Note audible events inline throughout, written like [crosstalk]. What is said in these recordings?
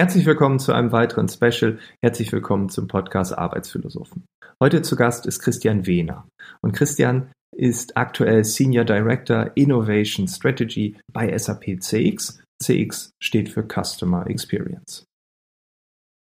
Herzlich willkommen zu einem weiteren Special. Herzlich willkommen zum Podcast Arbeitsphilosophen. Heute zu Gast ist Christian Wehner. Und Christian ist aktuell Senior Director Innovation Strategy bei SAP CX. CX steht für Customer Experience.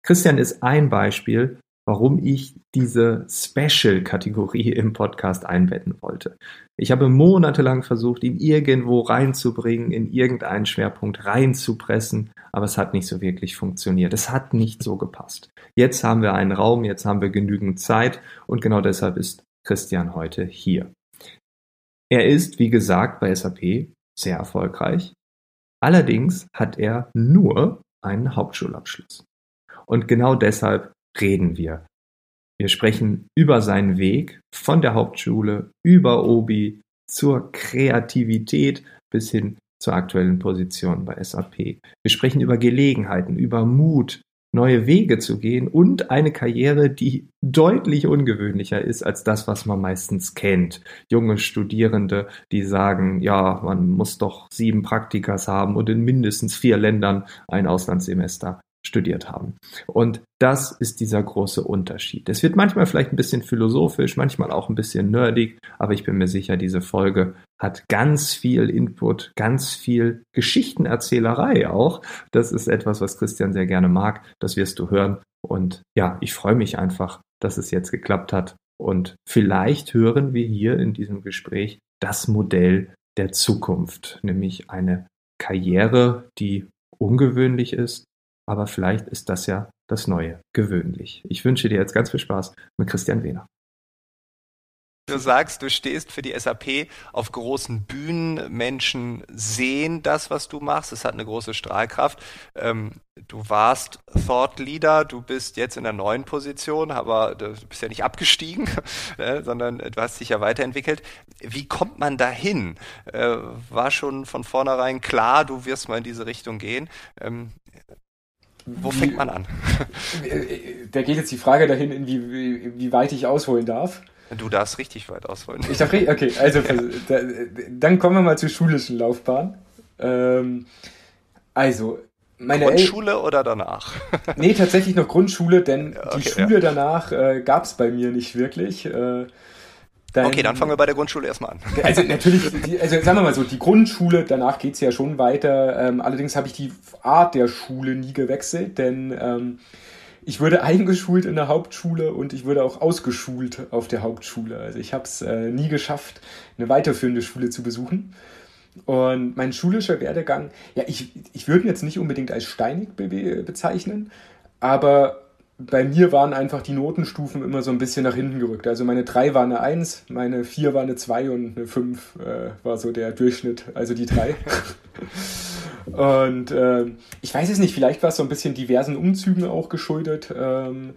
Christian ist ein Beispiel warum ich diese Special-Kategorie [laughs] im Podcast einbetten wollte. Ich habe monatelang versucht, ihn irgendwo reinzubringen, in irgendeinen Schwerpunkt reinzupressen, aber es hat nicht so wirklich funktioniert. Es hat nicht so gepasst. Jetzt haben wir einen Raum, jetzt haben wir genügend Zeit und genau deshalb ist Christian heute hier. Er ist, wie gesagt, bei SAP sehr erfolgreich. Allerdings hat er nur einen Hauptschulabschluss. Und genau deshalb reden wir. Wir sprechen über seinen Weg von der Hauptschule über Obi zur Kreativität bis hin zur aktuellen Position bei SAP. Wir sprechen über Gelegenheiten, über Mut, neue Wege zu gehen und eine Karriere, die deutlich ungewöhnlicher ist als das, was man meistens kennt. Junge Studierende, die sagen, ja, man muss doch sieben Praktikas haben und in mindestens vier Ländern ein Auslandssemester studiert haben. Und das ist dieser große Unterschied. Es wird manchmal vielleicht ein bisschen philosophisch, manchmal auch ein bisschen nerdig, aber ich bin mir sicher, diese Folge hat ganz viel Input, ganz viel Geschichtenerzählerei auch. Das ist etwas, was Christian sehr gerne mag. Das wirst du hören. Und ja, ich freue mich einfach, dass es jetzt geklappt hat. Und vielleicht hören wir hier in diesem Gespräch das Modell der Zukunft, nämlich eine Karriere, die ungewöhnlich ist, aber vielleicht ist das ja das Neue, gewöhnlich. Ich wünsche dir jetzt ganz viel Spaß mit Christian Wehner. Du sagst, du stehst für die SAP auf großen Bühnen, Menschen sehen das, was du machst, es hat eine große Strahlkraft. Ähm, du warst Thought Leader, du bist jetzt in der neuen Position, aber du bist ja nicht abgestiegen, äh, [laughs] sondern du hast dich ja weiterentwickelt. Wie kommt man dahin? Äh, war schon von vornherein klar, du wirst mal in diese Richtung gehen. Wo wie, fängt man an? Da geht jetzt die Frage dahin, in wie, wie weit ich ausholen darf. Du darfst richtig weit ausholen. Ich darf richtig, okay, also ja. da, dann kommen wir mal zur schulischen Laufbahn. Ähm, also, meine Grundschule El oder danach? [laughs] nee, tatsächlich noch Grundschule, denn okay, die Schule ja. danach äh, gab es bei mir nicht wirklich. Äh, Dein, okay, dann fangen wir bei der Grundschule erstmal an. [laughs] Also natürlich, die, also sagen wir mal so, die Grundschule, danach geht's ja schon weiter. Ähm, allerdings habe ich die Art der Schule nie gewechselt, denn ähm, ich wurde [laughs] eingeschult in der Hauptschule und ich wurde auch ausgeschult auf der Hauptschule. Also ich habe es äh, nie geschafft, eine weiterführende Schule zu besuchen. Und mein schulischer Werdegang, ja, ich, ich würde ihn jetzt nicht unbedingt als steinig be bezeichnen, aber bei mir waren einfach die Notenstufen immer so ein bisschen nach hinten gerückt. Also meine 3 war eine 1, meine 4 war eine 2 und eine 5 äh, war so der Durchschnitt, also die 3. [laughs] und äh, ich weiß es nicht, vielleicht war es so ein bisschen diversen Umzügen auch geschuldet, ähm,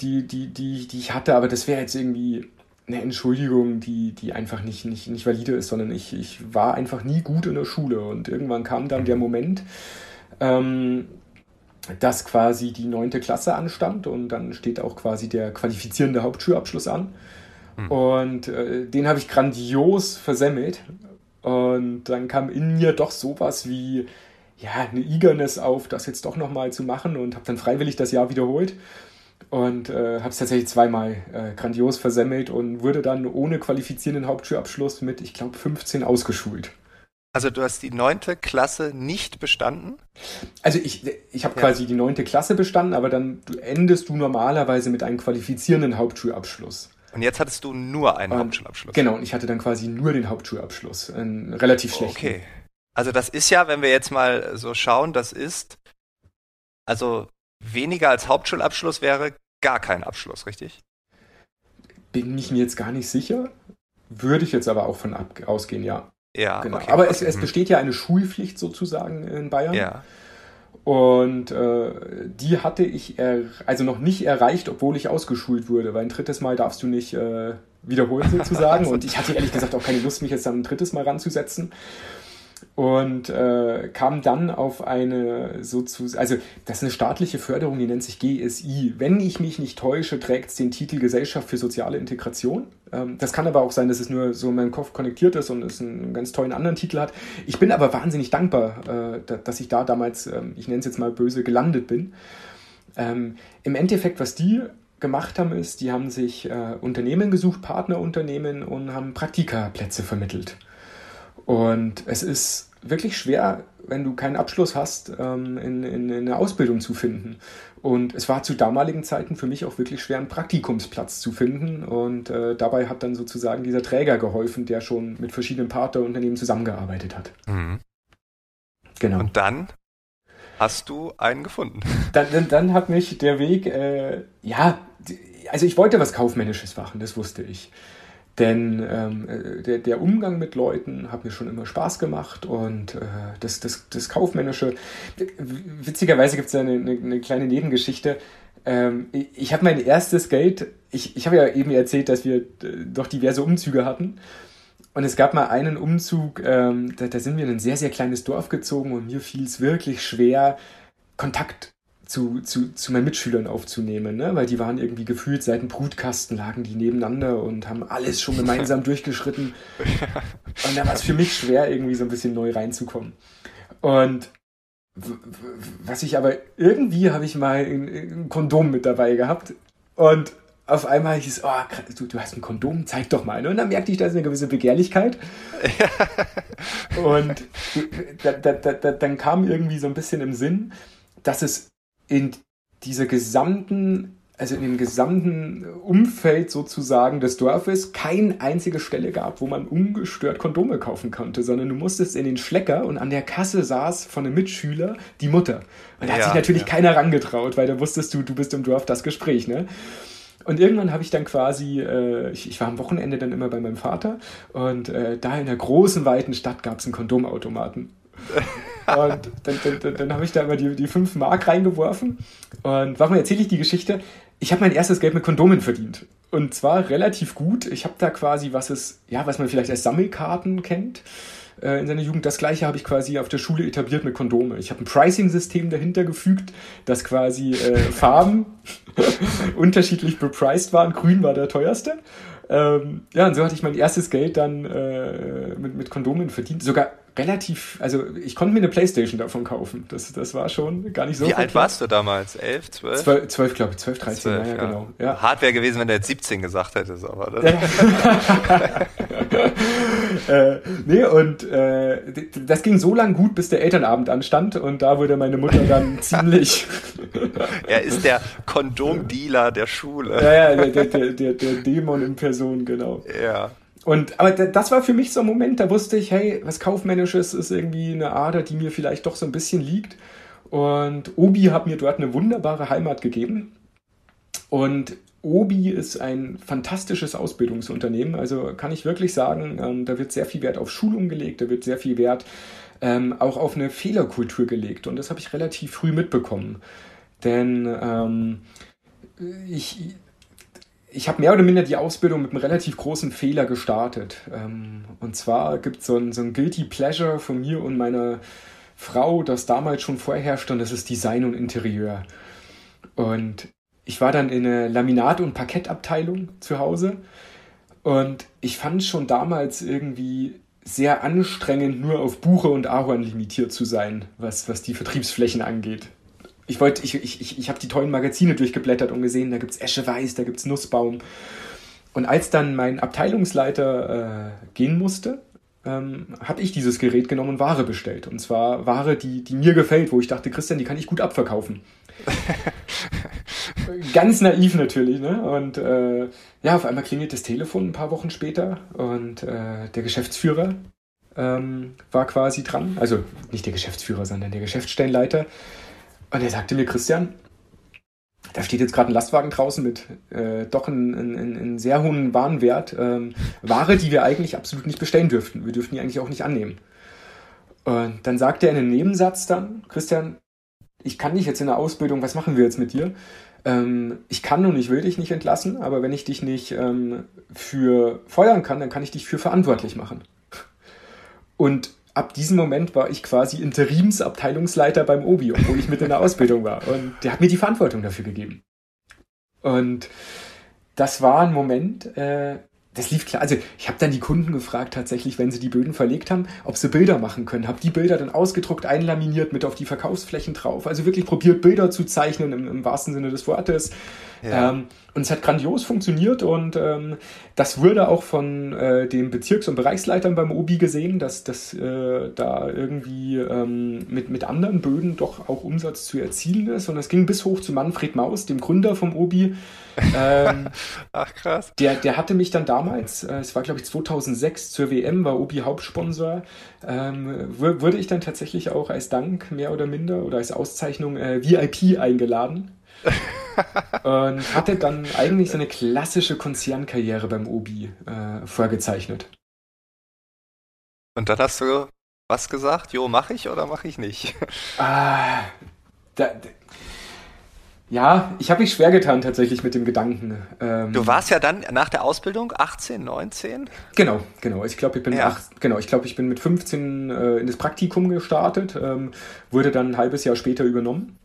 die, die, die, die ich hatte, aber das wäre jetzt irgendwie eine Entschuldigung, die, die einfach nicht, nicht, nicht valide ist, sondern ich, ich war einfach nie gut in der Schule und irgendwann kam dann der Moment, ähm, dass quasi die neunte Klasse anstand und dann steht auch quasi der qualifizierende Hauptschulabschluss an. Mhm. Und äh, den habe ich grandios versemmelt. Und dann kam in mir doch sowas wie ja, eine Eagerness auf, das jetzt doch nochmal zu machen und habe dann freiwillig das Jahr wiederholt und äh, habe es tatsächlich zweimal äh, grandios versemmelt und wurde dann ohne qualifizierenden Hauptschulabschluss mit, ich glaube, 15 ausgeschult. Also du hast die neunte Klasse nicht bestanden? Also ich, ich habe ja. quasi die neunte Klasse bestanden, aber dann endest du normalerweise mit einem qualifizierenden Hauptschulabschluss. Und jetzt hattest du nur einen und, Hauptschulabschluss. Genau, und ich hatte dann quasi nur den Hauptschulabschluss. Einen relativ schlechten. Okay. Also das ist ja, wenn wir jetzt mal so schauen, das ist, also weniger als Hauptschulabschluss wäre gar kein Abschluss, richtig? Bin ich mir jetzt gar nicht sicher. Würde ich jetzt aber auch von ausgehen, ja. Ja, genau. Okay. Aber es, es, mhm. besteht ja eine Schulpflicht sozusagen in Bayern. Ja. Und äh, die hatte ich also noch nicht erreicht, obwohl ich ausgeschult wurde, weil ein drittes Mal darfst du nicht äh, wiederholen sozusagen. [laughs] und ich hatte ehrlich gesagt auch keine Lust, mich jetzt dann ein drittes Mal ranzusetzen. Und äh, kam dann auf eine sozusagen, also das ist eine staatliche Förderung, die nennt sich GSI. Wenn ich mich nicht täusche, trägt es den Titel Gesellschaft für soziale Integration. Ähm, das kann aber auch sein, dass es nur so in meinem Kopf konnektiert ist und es einen ganz tollen anderen Titel hat. Ich bin aber wahnsinnig dankbar, äh, dass ich da damals, äh, ich nenne es jetzt mal böse, gelandet bin. Ähm, Im Endeffekt, was die gemacht haben, ist, die haben sich äh, Unternehmen gesucht, Partnerunternehmen und haben Praktikaplätze vermittelt. Und es ist wirklich schwer, wenn du keinen Abschluss hast, ähm, in, in, in eine Ausbildung zu finden. Und es war zu damaligen Zeiten für mich auch wirklich schwer, einen Praktikumsplatz zu finden. Und äh, dabei hat dann sozusagen dieser Träger geholfen, der schon mit verschiedenen Partnerunternehmen zusammengearbeitet hat. Mhm. Genau. Und dann hast du einen gefunden. [laughs] Dann, dann, dann hat mich der Weg, äh, ja, also ich wollte was Kaufmännisches machen, das wusste ich. Denn ähm, äh, der, der, Umgang mit Leuten hat mir schon immer Spaß gemacht und äh, das, das, das Kaufmännische. Witzigerweise gibt es da eine, eine, eine, kleine Nebengeschichte. Ähm, ich, ich habe mein erstes Geld, ich, ich habe ja eben erzählt, dass wir äh, doch diverse Umzüge hatten. Und es gab mal einen Umzug, ähm, da, da sind wir in ein sehr, sehr kleines Dorf gezogen und mir fiel es wirklich schwer, Kontakt zu, zu, zu meinen Mitschülern aufzunehmen, ne? weil die waren irgendwie gefühlt seit dem Brutkasten, lagen die nebeneinander und haben alles schon gemeinsam [laughs] durchgeschritten. [laughs] Und da war es für mich schwer, irgendwie so ein bisschen neu reinzukommen. Und was ich aber irgendwie habe ich mal ein, ein, Kondom mit dabei gehabt und auf einmal hieß es, oh, du, du hast ein Kondom, zeig doch mal. Ne? Und dann merkte ich, da ist eine gewisse Begehrlichkeit. [laughs] und da, da, da, dann kam irgendwie so ein bisschen im Sinn, dass es in dieser gesamten, also in dem gesamten Umfeld sozusagen des Dorfes keine einzige Stelle gab, wo man ungestört Kondome kaufen konnte, sondern du musstest in den Schlecker und an der Kasse saß von einem Mitschüler die Mutter. Und da hat ja, sich natürlich ja. keiner rangetraut, weil da wusstest du, du bist im Dorf das Gespräch, ne? Und irgendwann habe ich dann quasi, äh, ich, ich, war am Wochenende dann immer bei meinem Vater und äh, da in der großen, weiten Stadt gab es einen Kondomautomaten. [laughs] Und dann, dann, dann habe ich da immer die, die 5 Mark reingeworfen. Und warum erzähle ich die Geschichte? Ich habe mein erstes Geld mit Kondomen verdient. Und zwar relativ gut. Ich habe da quasi, was es, ja, was man vielleicht als Sammelkarten kennt äh, in seiner Jugend. Das gleiche habe ich quasi auf der Schule etabliert mit Kondome. Ich habe ein Pricing-System dahinter gefügt, das quasi äh, [laughs] Farben [laughs] unterschiedlich bepreist waren. Grün war der teuerste. Ähm, ja, und so hatte ich mein erstes Geld dann äh, mit, mit Kondomen verdient. Sogar relativ, also ich konnte mir eine Playstation davon kaufen. Das, das war schon gar nicht so. Wie alt warst du damals? 11, 12? 12, 12 glaube ich, 12, 13, 12, ja, ja, genau. Ja. Hart wäre gewesen, wenn du jetzt 17 gesagt hättest, aber das. [laughs] äh, nee, und äh, das ging so lang gut, bis der Elternabend anstand und da wurde meine Mutter dann [laughs] ziemlich. er ist der Kondomdealer der Schule. ja, ja, der, der, der, der Dämon in Person, genau. Ja. Und, aber das war für mich so ein Moment, da wusste ich, hey, was Kaufmännisches ist irgendwie eine Ader, die mir vielleicht doch so ein bisschen liegt. Und Obi hat mir dort eine wunderbare Heimat gegeben. Und Obi ist ein fantastisches Ausbildungsunternehmen. Also kann ich wirklich sagen, ähm, da wird sehr viel Wert auf Schulung gelegt, da wird sehr viel Wert ähm, auch auf eine Fehlerkultur gelegt. Und das habe ich relativ früh mitbekommen. Denn ähm, ich, ich habe mehr oder minder die Ausbildung mit einem relativ großen Fehler gestartet. Ähm, und zwar gibt so es so ein Guilty Pleasure von mir und meiner Frau, das damals schon vorherrschte, und das ist Design und Interieur. Und ich war dann in der Laminat- und Parkettabteilung zu Hause und ich fand schon damals irgendwie sehr anstrengend, nur auf Buche und Ahorn limitiert zu sein, was, was die Vertriebsflächen angeht ich wollte, ich, ich, ich, ich habe die tollen Magazine durchgeblättert und gesehen, da gibt es Esche Weiß, da gibt es Nussbaum. Und als dann mein Abteilungsleiter äh, gehen musste, ähm, habe ich dieses Gerät genommen und Ware bestellt. Und zwar Ware, die, die mir gefällt, wo ich dachte, Christian, die kann ich gut abverkaufen. [laughs] Ganz naiv natürlich, ne? Und äh, ja, auf einmal klingelt das Telefon ein paar Wochen später und äh, der Geschäftsführer ähm, war quasi dran. Also nicht der Geschäftsführer, sondern der Geschäftsstellenleiter und er sagte mir, Christian, da steht jetzt gerade ein Lastwagen draußen mit äh, doch einem ein, sehr hohen Warenwert. Ähm, Ware, die wir eigentlich absolut nicht bestellen dürften. Wir dürften die eigentlich auch nicht annehmen. Und dann sagte er in einem Nebensatz dann, Christian, ich kann dich jetzt in der Ausbildung, was machen wir jetzt mit dir? Ähm, ich kann und ich will dich nicht entlassen, aber wenn ich dich nicht ähm, für feuern kann, dann kann ich dich für verantwortlich machen. Und ab diesem Moment war ich quasi Interimsabteilungsleiter beim Obi, obwohl ich mit in der Ausbildung war. Und der hat mir die Verantwortung dafür gegeben. Und das war ein Moment, äh, das lief klar. Also ich habe dann die Kunden gefragt, tatsächlich, wenn sie die Böden verlegt haben, ob sie Bilder machen können. Habe die Bilder dann ausgedruckt, einlaminiert, mit auf die Verkaufsflächen drauf. Also wirklich probiert, Bilder zu zeichnen im, im wahrsten Sinne des Wortes. Ja. Ähm, und es hat grandios funktioniert und ähm, das wurde auch von äh, den Bezirks- und Bereichsleitern beim OBI gesehen, dass, dass äh, da irgendwie ähm, mit, mit anderen Böden doch auch Umsatz zu erzielen ist. Und das ging bis hoch zu Manfred Maus, dem Gründer vom OBI. Ähm, [laughs] Ach krass. Der, der hatte mich dann damals, äh, es war glaube ich 2006 zur WM, war OBI Hauptsponsor, ähm, wurde ich dann tatsächlich auch als Dank mehr oder minder oder als Auszeichnung äh, VIP eingeladen [laughs] und hatte dann eigentlich so eine klassische Konzernkarriere beim Obi äh, vorgezeichnet. Und dann hast du was gesagt? Jo, mache ich oder mache ich nicht? Ah, da, ja, ich habe mich schwer getan tatsächlich mit dem Gedanken. Ähm, du warst ja dann nach der Ausbildung 18, 19? Genau, genau. Ich glaube, ich bin ja. acht, genau, ich glaube, ich bin mit 15 äh, in das Praktikum gestartet, ähm, wurde dann ein halbes Jahr später übernommen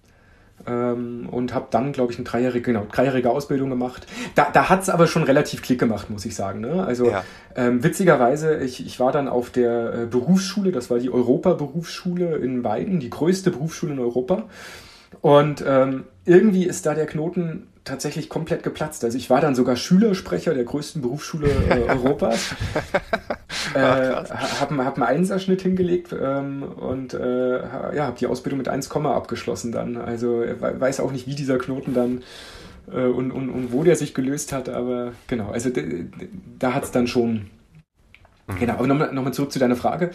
ähm, und habe dann, glaube ich, eine dreijährige, genau, dreijährige Ausbildung gemacht. Da, da hat es aber schon relativ Klick gemacht, muss ich sagen. Ne? Also ja. ähm, witzigerweise, ich, ich war dann auf der äh, Berufsschule, das war die Europa-Berufsschule in Weiden, die größte Berufsschule in Europa. Und ähm, irgendwie ist da der Knoten tatsächlich komplett geplatzt. Also ich war dann sogar Schülersprecher der größten Berufsschule äh, [laughs] Europas. äh, habe hab einen Einserschnitt hingelegt ähm, und äh, ja, habe die Ausbildung mit 1, abgeschlossen dann. Also weiß auch nicht, wie dieser Knoten dann äh, und, und, und wo der sich gelöst hat, aber genau, also da hat es dann schon. Mhm. Genau, aber nochmal noch mal zurück zu deiner Frage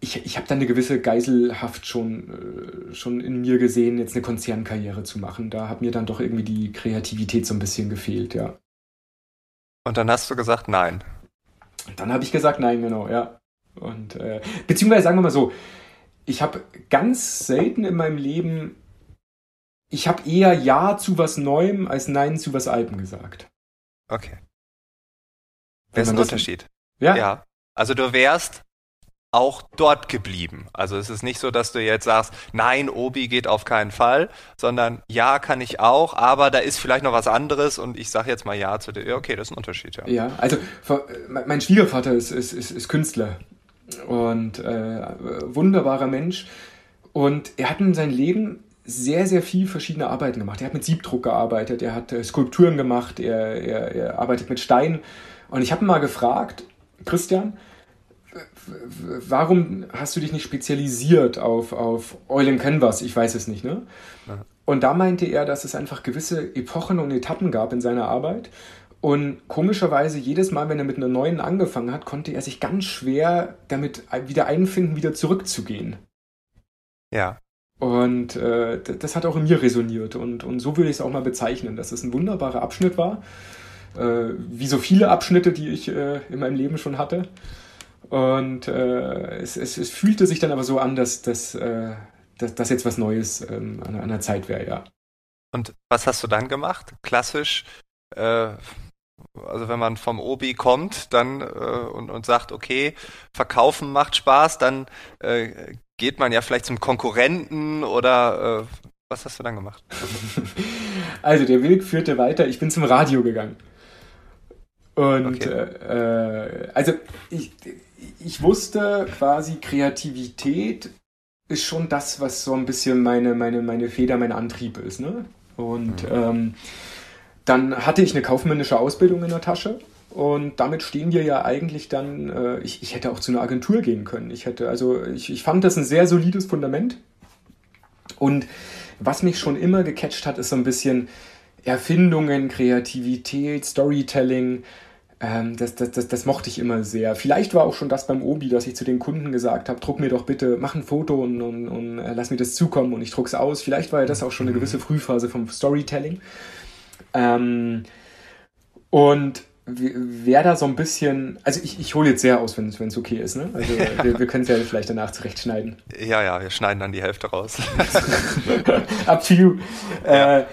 ich, ich habe dann eine gewisse Geiselhaft schon, äh, schon in mir gesehen, jetzt eine Konzernkarriere zu machen. Da hat mir dann doch irgendwie die Kreativität so ein bisschen gefehlt, ja. Und dann hast du gesagt, nein. Dann habe ich gesagt, nein, genau, ja. Und äh, beziehungsweise sagen wir mal so, ich habe ganz selten in meinem Leben, ich habe eher Ja zu was Neuem als Nein zu was Altem gesagt. Okay. Wer ist ein Unterschied? Ja? ja. Also du wärst auch dort geblieben. Also es ist nicht so, dass du jetzt sagst, nein, Obi geht auf keinen Fall, sondern ja, kann ich auch, aber da ist vielleicht noch was anderes und ich sage jetzt mal ja zu dir. Okay, das ist ein Unterschied, ja. Ja, also mein Schwiegervater ist, ist, ist, ist Künstler und äh, wunderbarer Mensch und er hat in seinem Leben sehr, sehr viel verschiedene Arbeiten gemacht. Er hat mit Siebdruck gearbeitet, er hat äh, Skulpturen gemacht, er, er, er arbeitet mit Stein und ich habe ihn mal gefragt, Christian, warum hast du dich nicht spezialisiert auf, auf Oil and Canvas? Ich weiß es nicht, ne? Ja. Und da meinte er, dass es einfach gewisse Epochen und Etappen gab in seiner Arbeit. Und komischerweise, jedes Mal, wenn er mit einer neuen angefangen hat, konnte er sich ganz schwer damit wieder einfinden, wieder zurückzugehen. Ja. Und äh, das hat auch in mir resoniert. Und, und so würde ich es auch mal bezeichnen, dass es ein wunderbarer Abschnitt war. Äh, wie so viele Abschnitte, die ich äh, in meinem Leben schon hatte. Und äh, es, es, es, fühlte sich dann aber so an, dass, dass, äh, dass, dass jetzt was Neues ähm, an, an der Zeit wäre, ja. Und was hast du dann gemacht? Klassisch, äh, also wenn man vom Obi kommt dann äh, und, und sagt, okay, verkaufen macht Spaß, dann äh, geht man ja vielleicht zum Konkurrenten oder äh, was hast du dann gemacht? [laughs] Also der Weg führte weiter, ich bin zum Radio gegangen. Und okay. äh, also ich, ich wusste quasi, Kreativität ist schon das, was so ein bisschen meine, meine, meine Feder, mein Antrieb ist. Ne? Und mhm. ähm, dann hatte ich eine kaufmännische Ausbildung in der Tasche. Und damit stehen wir ja eigentlich dann, äh, ich, ich hätte auch zu einer Agentur gehen können. Ich hätte, also ich, ich fand das ein sehr solides Fundament. Und was mich schon immer gecatcht hat, ist so ein bisschen Erfindungen, Kreativität, Storytelling. Ähm, das, das, das, das mochte ich immer sehr. Vielleicht war auch schon das beim Obi, dass ich zu den Kunden gesagt habe, druck mir doch bitte, mach ein Foto und, und, und äh, lass mir das zukommen und ich druck's aus. Vielleicht war ja das auch schon eine mhm. gewisse Frühphase vom Storytelling. Ähm, und wer da so ein bisschen, also ich, ich hole jetzt sehr aus, wenn es okay ist, ne? Also ja. [laughs] wir, wir können es ja vielleicht danach zurechtschneiden. Ja, ja, wir schneiden dann die Hälfte raus. [laughs] Up to you. Ja. Äh,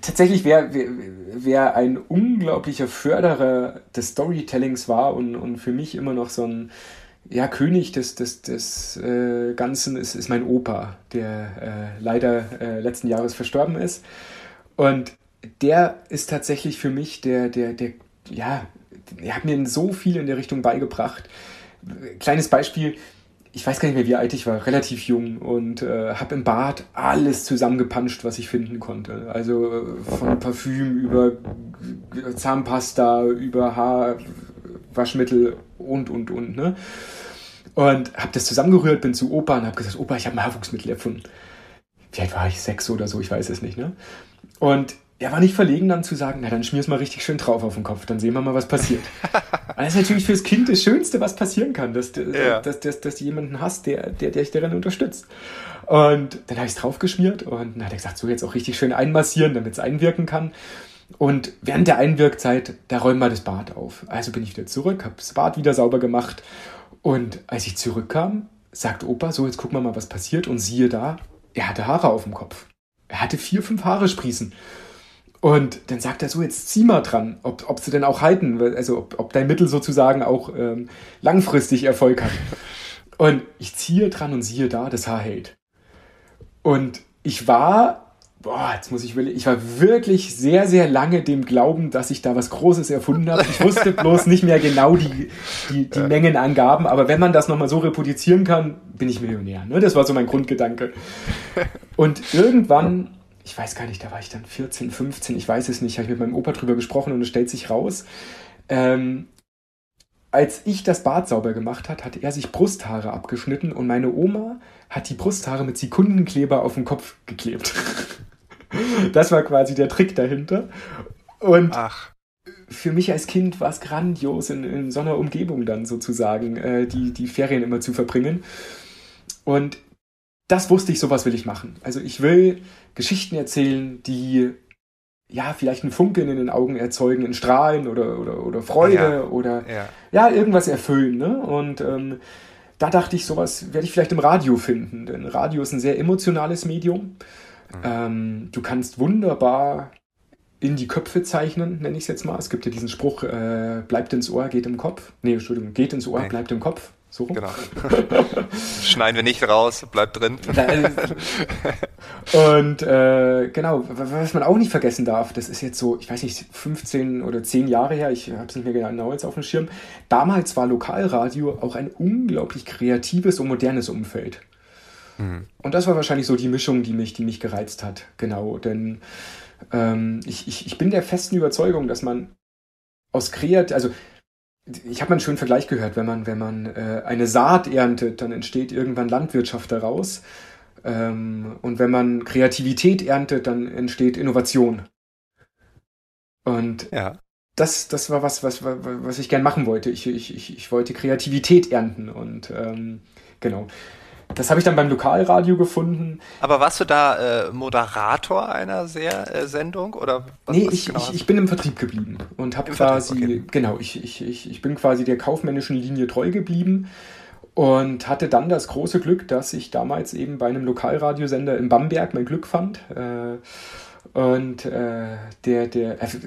tatsächlich, wer, wer, wer ein unglaublicher Förderer des Storytellings war und, und für mich immer noch so ein, ja, König des, des, des äh, Ganzen ist, ist mein Opa, der äh, leider äh, letzten Jahres verstorben ist. Und der ist tatsächlich für mich der, der, der, ja, er hat mir so viel in der Richtung beigebracht. Kleines Beispiel, ich weiß gar nicht mehr, wie alt ich war, relativ jung und äh, habe im Bad alles zusammengepanscht, was ich finden konnte. Also äh, von Parfüm über Zahnpasta, über Haarwaschmittel und, und, und. Ne? Und habe das zusammengerührt, bin zu Opa und habe gesagt, Opa, ich habe ein Haarwuchsmittel erfunden. Wie alt war ich? Sechs oder so, ich weiß es nicht. Ne? Und er war nicht verlegen, dann zu sagen, na dann schmier's mal richtig schön drauf auf den Kopf, dann sehen wir mal, was passiert. das [laughs] ist natürlich fürs Kind das Schönste, was passieren kann, dass, ja. dass, dass, dass du jemanden hast, der, der, der dich darin unterstützt. Und dann habe ich es draufgeschmiert und dann hat er gesagt, so jetzt auch richtig schön einmassieren, damit es einwirken kann. Und während der Einwirkzeit, da räumen wir das Bad auf. Also bin ich wieder zurück, habe das Bad wieder sauber gemacht. Und als ich zurückkam, sagt Opa, so jetzt gucken wir mal, was passiert. Und siehe da, er hatte Haare auf dem Kopf. Er hatte vier, fünf Haare sprießen. Und dann sagt er so, jetzt zieh mal dran, ob, ob sie denn auch halten, also ob, ob dein Mittel sozusagen auch ähm, langfristig Erfolg hat. Und ich ziehe dran und siehe da, das Haar hält. Und ich war, boah, jetzt muss ich ich war wirklich sehr, sehr lange dem Glauben, dass ich da was Großes erfunden habe. Ich wusste [laughs] bloß nicht mehr genau die, die, die Mengenangaben, aber wenn man das nochmal so reproduzieren kann, bin ich Millionär. Ne? Das war so mein Grundgedanke. Und irgendwann ich weiß gar nicht, da war ich dann 14, 15, ich weiß es nicht, habe ich mit meinem Opa drüber gesprochen und es stellt sich raus, ähm, als ich das Bad sauber gemacht hat, hat er sich Brusthaare abgeschnitten und meine Oma hat die Brusthaare mit Sekundenkleber auf den Kopf geklebt. [laughs] das war quasi der Trick dahinter. Und Ach. für mich als Kind war es grandios, in, in so einer Umgebung dann sozusagen äh, die, die Ferien immer zu verbringen. Und das wusste ich, sowas will ich machen. Also ich will Geschichten erzählen, die ja vielleicht einen Funken in den Augen erzeugen, ein Strahlen oder, oder, oder Freude ja. oder ja. ja. irgendwas erfüllen. Ne? Und ähm, da dachte ich, sowas werde ich vielleicht im Radio finden, denn Radio ist ein sehr emotionales Medium. Mhm. Ähm, du kannst wunderbar in die Köpfe zeichnen, nenne ich es jetzt mal. Es gibt ja diesen Spruch, äh, bleibt ins Ohr, geht im Kopf. Nee, Entschuldigung, geht ins Ohr, Nein. bleibt im Kopf. So rum. Genau. [laughs] Schneiden wir nicht raus, bleibt drin. [laughs] Und äh, genau, was man auch nicht vergessen darf, das ist jetzt so, ich weiß nicht, 15 oder 10 Jahre her, ich habe es nicht mehr genau jetzt auf dem Schirm. Damals war Lokalradio auch ein unglaublich kreatives und modernes Umfeld. Mhm. Und das war wahrscheinlich so die Mischung, die mich, die mich gereizt hat. Genau, denn ähm, ich, ich, ich bin der festen Überzeugung, dass man aus kreat, also ich habe mal einen schönen Vergleich gehört, wenn man, wenn man äh, eine Saat erntet, dann entsteht irgendwann Landwirtschaft daraus. Ähm, und wenn man Kreativität erntet, dann entsteht Innovation. Und ja. das, das war was, was, was ich gern machen wollte. Ich, ich, ich, ich wollte Kreativität ernten und ähm, genau. Das habe ich dann beim Lokalradio gefunden. Aber warst du da äh, Moderator einer sehr, äh, Sendung oder was, Nee, was ich, genau ich, ich, bin im Vertrieb geblieben und habe quasi, okay. genau, ich, ich, ich, ich bin quasi der kaufmännischen Linie treu geblieben und hatte dann das große Glück, dass ich damals eben bei einem Lokalradiosender in Bamberg mein Glück fand. Äh, und äh, der, der also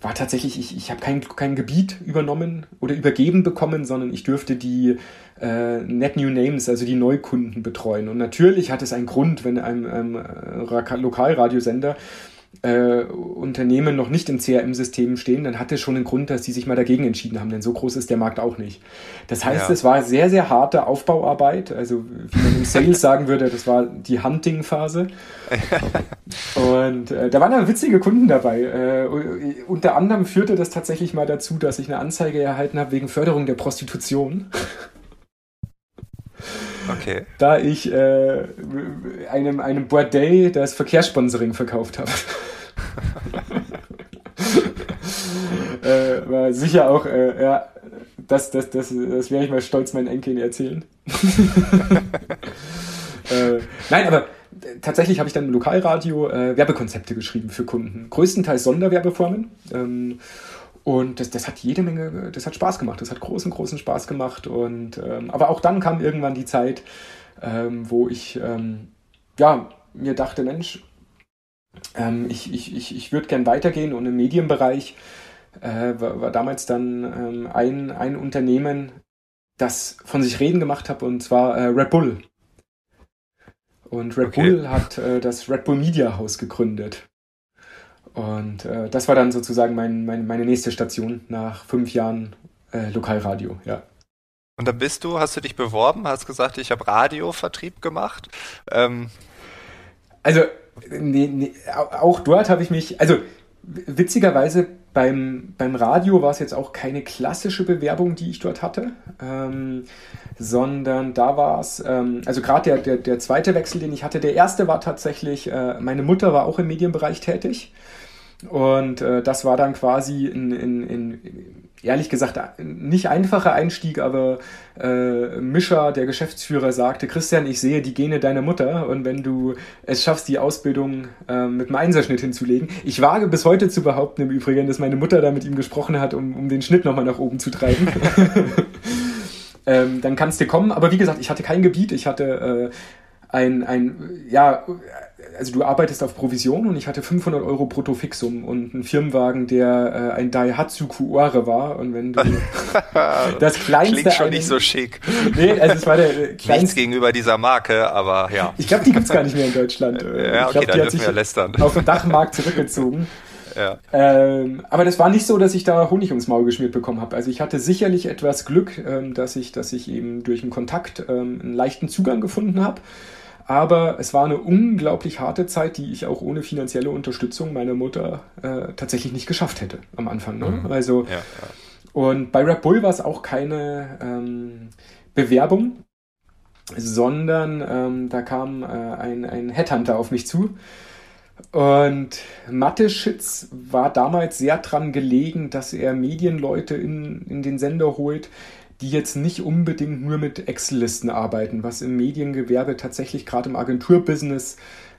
war tatsächlich, ich, ich habe kein, kein Gebiet übernommen oder übergeben bekommen, sondern ich dürfte die äh, Net New Names, also die Neukunden betreuen. Und natürlich hat es einen Grund, wenn ein, ein, ein Lokalradiosender äh, Unternehmen noch nicht im CRM-System stehen, dann hat es schon einen Grund, dass die sich mal dagegen entschieden haben, denn so groß ist der Markt auch nicht. Das heißt, ja. es war sehr, sehr harte Aufbauarbeit, also wie man im [laughs] Sales sagen würde, das war die Hunting-Phase. [laughs] Und äh, da waren dann witzige Kunden dabei. Äh, unter anderem führte das tatsächlich mal dazu, dass ich eine Anzeige erhalten habe wegen Förderung der Prostitution. Okay. Da ich äh, einem, einem Bordell das Verkehrssponsoring verkauft habe. [laughs] äh, war sicher auch, äh, ja, das, das, das, das werde ich mal stolz meinen Enkeln erzählen. [laughs] äh, nein, aber tatsächlich habe ich dann im Lokalradio äh, Werbekonzepte geschrieben für Kunden. Größtenteils Sonderwerbeformen. Ähm, und das, das hat jede Menge, das hat Spaß gemacht, das hat großen, großen Spaß gemacht. Und ähm, aber auch dann kam irgendwann die Zeit, ähm, wo ich ähm, ja, mir dachte, Mensch, ähm, ich, ich, ich, ich würde gern weitergehen und im Medienbereich äh, war, war damals dann ähm, ein, ein Unternehmen, das von sich reden gemacht habe, und zwar äh, Red Bull. Und Red okay. Bull hat äh, das Red Bull Media House gegründet. Und äh, das war dann sozusagen mein, mein, meine nächste Station nach fünf Jahren äh, Lokalradio, ja. Und da bist du, hast du dich beworben, hast gesagt, ich habe Radiovertrieb gemacht. Ähm. Also, nee, nee, auch dort habe ich mich, also witzigerweise beim, beim Radio war es jetzt auch keine klassische Bewerbung, die ich dort hatte, ähm, sondern da war es, ähm, also gerade der, der, der zweite Wechsel, den ich hatte, der erste war tatsächlich, äh, meine Mutter war auch im Medienbereich tätig und äh, das war dann quasi in, in, in, ehrlich gesagt nicht einfacher Einstieg, aber äh, Mischer, der Geschäftsführer, sagte, Christian, ich sehe die Gene deiner Mutter und wenn du es schaffst, die Ausbildung äh, mit einem Einserschnitt hinzulegen. Ich wage bis heute zu behaupten im Übrigen, dass meine Mutter da mit ihm gesprochen hat, um, um den Schnitt nochmal nach oben zu treiben. [laughs] ähm, dann kannst du kommen. Aber wie gesagt, ich hatte kein Gebiet, ich hatte äh, ein, ein, ja, also du arbeitest auf Provision und ich hatte 500 Euro Bruttofixum und einen Firmenwagen, der äh, ein Daihatsu Kuore war und wenn du [laughs] das kleinste klingt schon einen, nicht so schick. Nee, also es war der kleinste Nichts gegenüber dieser Marke, aber ja. Ich glaube, die gibt's gar nicht mehr in Deutschland. [laughs] ja, okay, glaub, dann dürfen wir lästern. Auf den Dachmarkt zurückgezogen. [laughs] Ja. Ähm, aber das war nicht so, dass ich da Honig ums Maul geschmiert bekommen habe. Also ich hatte sicherlich etwas Glück, ähm, dass ich, dass ich eben durch einen Kontakt ähm, einen leichten Zugang gefunden habe. Aber es war eine unglaublich harte Zeit, die ich auch ohne finanzielle Unterstützung meiner Mutter äh, tatsächlich nicht geschafft hätte am Anfang. Ne? Mhm. Also, ja, ja. Und bei Red Bull war es auch keine ähm, Bewerbung, sondern ähm, da kam äh, ein, ein Headhunter auf mich zu. Und Mathe-Schitz war damals sehr dran gelegen, dass er Medienleute in, in den Sender holt, die jetzt nicht unbedingt nur mit Excel-Listen arbeiten, was im Mediengewerbe tatsächlich gerade im Agenturbusiness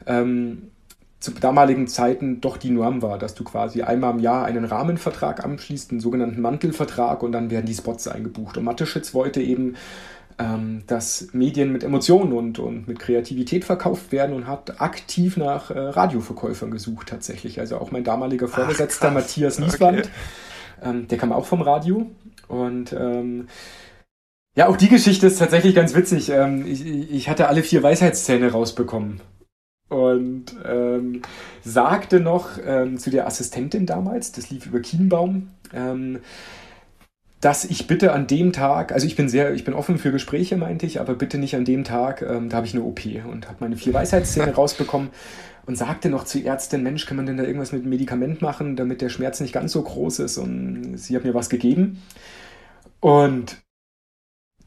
ähm, zu damaligen Zeiten doch die Norm war, dass du quasi einmal im Jahr einen Rahmenvertrag abschließt, einen sogenannten Mantelvertrag und dann werden die Spots eingebucht. Und Matteschitz wollte eben, ähm, dass Medien mit Emotionen und, und mit Kreativität verkauft werden und hat aktiv nach äh, Radioverkäufern gesucht tatsächlich. Also auch mein damaliger Vorgesetzter Ach, Matthias Nieswand, okay. ähm, der kam auch vom Radio und ähm, ja, auch die Geschichte ist tatsächlich ganz witzig. Ähm, ich, ich hatte alle vier Weisheitszähne rausbekommen und ähm, sagte noch ähm, zu der Assistentin damals, das lief über Kienbaum, ähm, dass ich bitte an dem Tag, also ich bin sehr, ich bin offen für Gespräche, meinte ich, aber bitte nicht an dem Tag, ähm, da habe ich eine OP und habe meine vier Weisheitszähne [laughs] rausbekommen und sagte noch zur Ärztin, Mensch, kann man denn da irgendwas mit einem Medikament machen, damit der Schmerz nicht ganz so groß ist und sie hat mir was gegeben. Und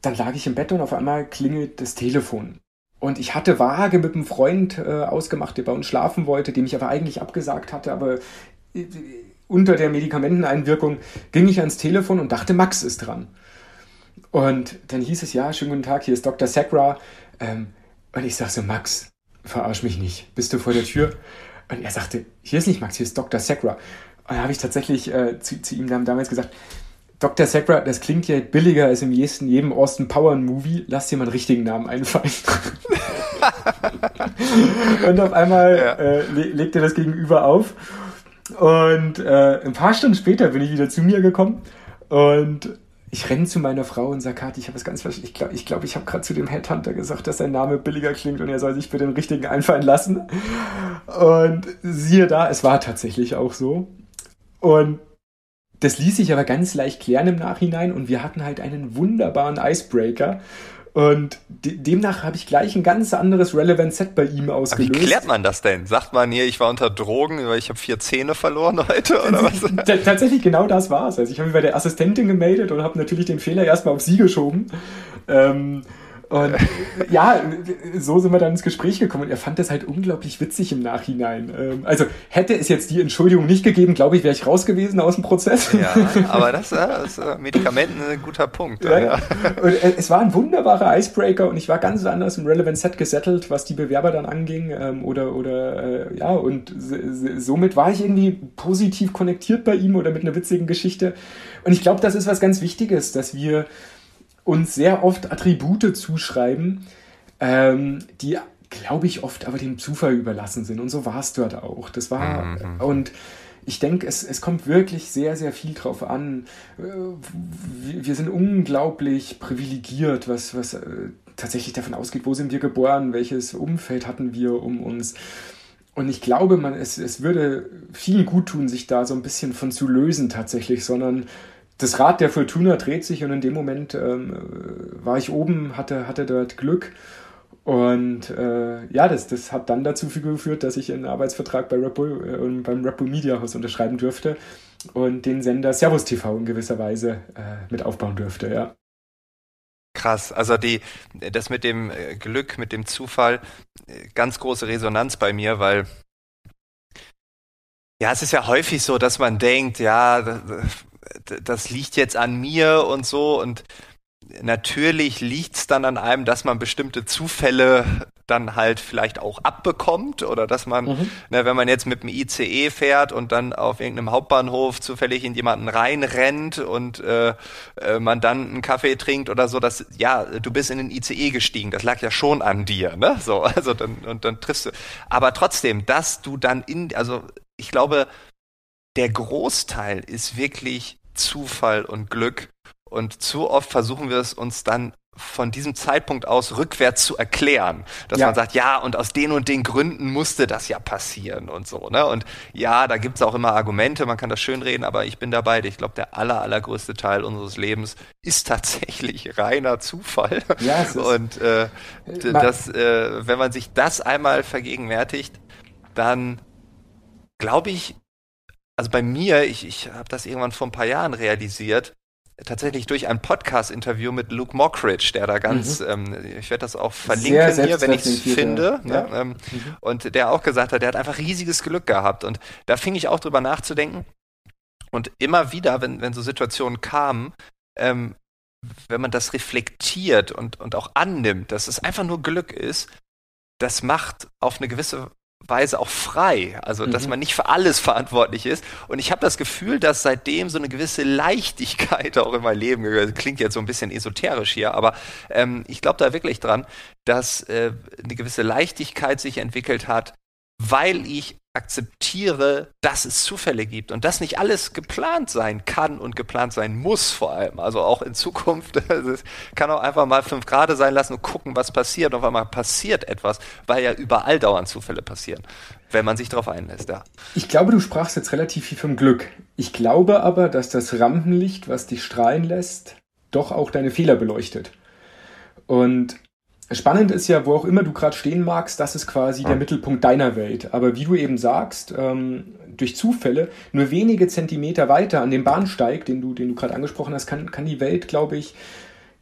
dann lag ich im Bett und auf einmal klingelt das Telefon. Und ich hatte vage mit einem Freund äh, ausgemacht, der bei uns schlafen wollte, dem ich aber eigentlich abgesagt hatte, aber äh, unter der Medikamenteneinwirkung ging ich ans Telefon und dachte, Max ist dran. Und dann hieß es, ja, schönen guten Tag, hier ist Dr. Sakra. Ähm, und ich sag so, Max, verarsch mich nicht, bist du vor der Tür? Und er sagte, hier ist nicht Max, hier ist Dr. Sakra. Und dann habe ich tatsächlich äh, zu, zu ihm damals gesagt, Dr. Sakra, das klingt ja billiger als im jedem, jedem Austin Power Movie. Lass dir mal einen richtigen Namen einfallen. [laughs] und auf einmal ja. äh, legt er das Gegenüber auf. Und äh, ein paar Stunden später bin ich wieder zu mir gekommen und ich renne zu meiner Frau und sage, Kathi, ich habe es ganz verstanden. Ich glaube, ich, glaub, ich habe gerade zu dem Headhunter gesagt, dass sein Name billiger klingt und er soll sich für den richtigen einfallen lassen. Und siehe da, es war tatsächlich auch so. Und das ließ sich aber ganz leicht klären im Nachhinein und wir hatten halt einen wunderbaren Icebreaker. Und de demnach habe ich gleich ein ganz anderes Relevant Set bei ihm ausgelöst. Aber wie klärt man das denn? Sagt man hier, ich war unter Drogen, weil ich habe vier Zähne verloren heute oder was? Tatsächlich genau das war es. Also ich habe mich bei der Assistentin gemeldet und habe natürlich den Fehler erstmal auf sie geschoben. Ähm, und ja, so sind wir dann ins Gespräch gekommen und er fand das halt unglaublich witzig im Nachhinein. Ähm, also hätte es jetzt die Entschuldigung nicht gegeben, glaube ich, wäre ich raus gewesen aus dem Prozess. Ja, aber das, das ist Medikamenten ein guter Punkt. Ja, ja. Und es war ein wunderbarer Icebreaker und ich war ganz anders im Relevant Set gesettelt, was die Bewerber dann anging. Ähm, oder, oder äh, ja, und somit war ich irgendwie positiv konnektiert bei ihm oder mit einer witzigen Geschichte. Und ich glaube, das ist was ganz Wichtiges, dass wir uns sehr oft Attribute zuschreiben, ähm, die, glaube ich, oft aber dem Zufall überlassen sind. Und so war es dort auch. Das war, mhm. und ich denke, es, es kommt wirklich sehr, sehr viel drauf an. Äh, wir sind unglaublich privilegiert, was, was äh, tatsächlich davon ausgeht, wo sind wir geboren, welches Umfeld hatten wir um uns. Und ich glaube, man, es, es würde vielen gut tun, sich da so ein bisschen von zu lösen tatsächlich, sondern das Rad der Fortuna dreht sich und in dem Moment ähm, war ich oben, hatte, hatte dort Glück und äh, ja, das, das hat dann dazu geführt, dass ich einen Arbeitsvertrag bei Red Bull äh, beim Red Bull Media House unterschreiben durfte und den Sender Servus TV in gewisser Weise äh, mit aufbauen dürfte, ja. Krass, also die, das mit dem äh, Glück, mit dem Zufall, äh, ganz große Resonanz bei mir, weil ja, es ist ja häufig so, dass man denkt, ja, das, liegt jetzt an mir und so und natürlich liegt's dann an einem, dass man bestimmte Zufälle dann halt vielleicht auch abbekommt oder dass man, mhm. ne, wenn man jetzt mit dem ICE fährt und dann auf irgendeinem Hauptbahnhof zufällig in jemanden reinrennt und äh, äh, man dann einen Kaffee trinkt oder so, dass ja, du bist in den ICE gestiegen, das lag ja schon an dir, ne? So, also dann und dann triffst du. Aber trotzdem, dass du dann in, also ich glaube, der Großteil ist wirklich Zufall und Glück und zu oft versuchen wir es uns dann von diesem Zeitpunkt aus rückwärts zu erklären, dass ja. man sagt, ja, und aus den und den Gründen musste das ja passieren und so, ne? Und ja, da gibt's auch immer Argumente, man kann das schön reden, aber ich bin dabei. Ich glaube, der aller, allergrößte Teil unseres Lebens ist tatsächlich [laughs] reiner Zufall. Ja, es ist, und äh, das, äh, wenn man sich das einmal vergegenwärtigt, dann glaube ich, also bei mir, ich, ich habe das irgendwann vor ein paar Jahren realisiert, tatsächlich durch ein Podcast-Interview mit Luke Mockridge, der da ganz, mhm. ähm, ich werde das auch verlinken hier, wenn ich es finde, ne? ja. ähm, mhm. und der auch gesagt hat, der hat einfach riesiges Glück gehabt und da fing ich auch drüber nachzudenken und immer wieder, wenn, wenn so Situationen kamen, ähm, wenn man das reflektiert und, und auch annimmt, dass es einfach nur Glück ist, das macht auf eine gewisse Weise auch frei. Also, dass mhm. man nicht für alles verantwortlich ist. Und ich habe das Gefühl, dass seitdem so eine gewisse Leichtigkeit [laughs] auch in mein Leben gehört. Klingt jetzt so ein bisschen esoterisch hier, aber ähm, ich glaube da wirklich dran, dass äh, eine gewisse Leichtigkeit sich entwickelt hat, weil ich akzeptiere, dass es Zufälle gibt und dass nicht alles geplant sein kann und geplant sein muss vor allem. Also auch in Zukunft [laughs] kann auch einfach mal fünf Grad sein lassen und gucken, was passiert. Auf einmal passiert etwas, weil ja überall dauernd Zufälle passieren, wenn man sich darauf einlässt. Ja. Ich glaube, du sprachst jetzt relativ viel vom Glück. Ich glaube aber, dass das Rampenlicht, was dich strahlen lässt, doch auch deine Fehler beleuchtet. Und Spannend ist ja, wo auch immer du gerade stehen magst, das ist quasi der Mittelpunkt deiner Welt. Aber wie du eben sagst, ähm, durch Zufälle, nur wenige Zentimeter weiter an dem Bahnsteig, den du, den du gerade angesprochen hast, kann, kann die Welt, glaube ich,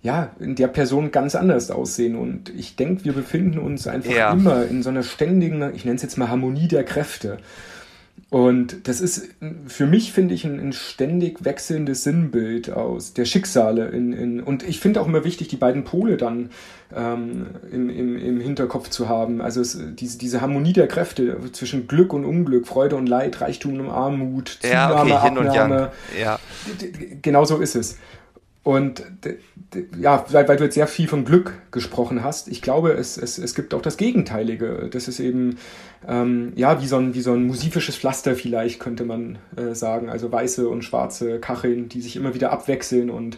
ja, in der Person ganz anders aussehen. Und ich denke, wir befinden uns einfach ja. immer in so einer ständigen, ich nenne es jetzt mal Harmonie der Kräfte. Und das ist für mich, finde ich, ein, ein, ständig wechselndes Sinnbild aus der Schicksale. In, in, und ich finde auch immer wichtig, die beiden Pole dann ähm, im, im, im Hinterkopf zu haben. Also es, diese, diese Harmonie der Kräfte zwischen Glück und Unglück, Freude und Leid, Reichtum und Armut, Zunahme, ja, okay, Hin Abnahme. Und Ja. Genau so ist es. Und ja, weil, weil, du jetzt sehr viel von Glück gesprochen hast, ich glaube, es, es, es gibt auch das Gegenteilige. Das ist eben, ähm, ja, wie so, ein, wie so ein musifisches Pflaster vielleicht, könnte man äh, sagen. Also weiße und schwarze Kacheln, die sich immer wieder abwechseln. Und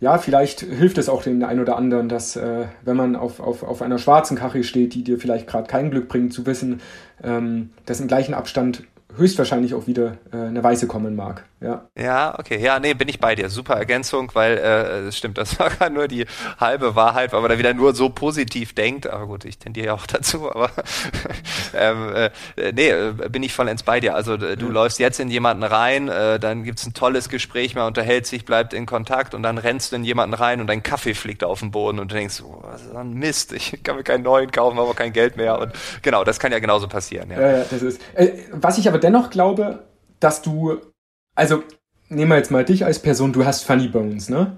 ja, vielleicht hilft es auch dem einen oder anderen, dass, äh, wenn man auf, auf, auf einer schwarzen Kachel steht, die dir vielleicht gerade kein Glück bringt, zu wissen, ähm, dass im gleichen Abstand höchstwahrscheinlich auch wieder äh, eine Weiße kommen mag. Ja. ja, okay. Ja, nee, bin ich bei dir. Super Ergänzung, weil äh, es stimmt, das [laughs] war gerade nur die halbe Wahrheit, weil man da wieder nur so positiv denkt. Aber gut, ich tendiere ja auch [laughs] dazu, aber [laughs] ähm, äh, nee, äh, bin ich vollends bei dir. Also du mhm. läufst jetzt in jemanden rein, äh, dann gibt's ein tolles Gespräch, man unterhält sich, bleibt in Kontakt und dann rennst du in jemanden rein und dein Kaffee fliegt auf den Boden und du denkst, oh, was ist ein Mist, ich kann mir keinen neuen kaufen, aber kein Geld mehr. Und genau, das kann ja genauso passieren. Ja, ja das ist. Äh, was ich aber dennoch glaube, dass du also nehmen wir jetzt mal dich als Person, du hast Funny Bones, ne?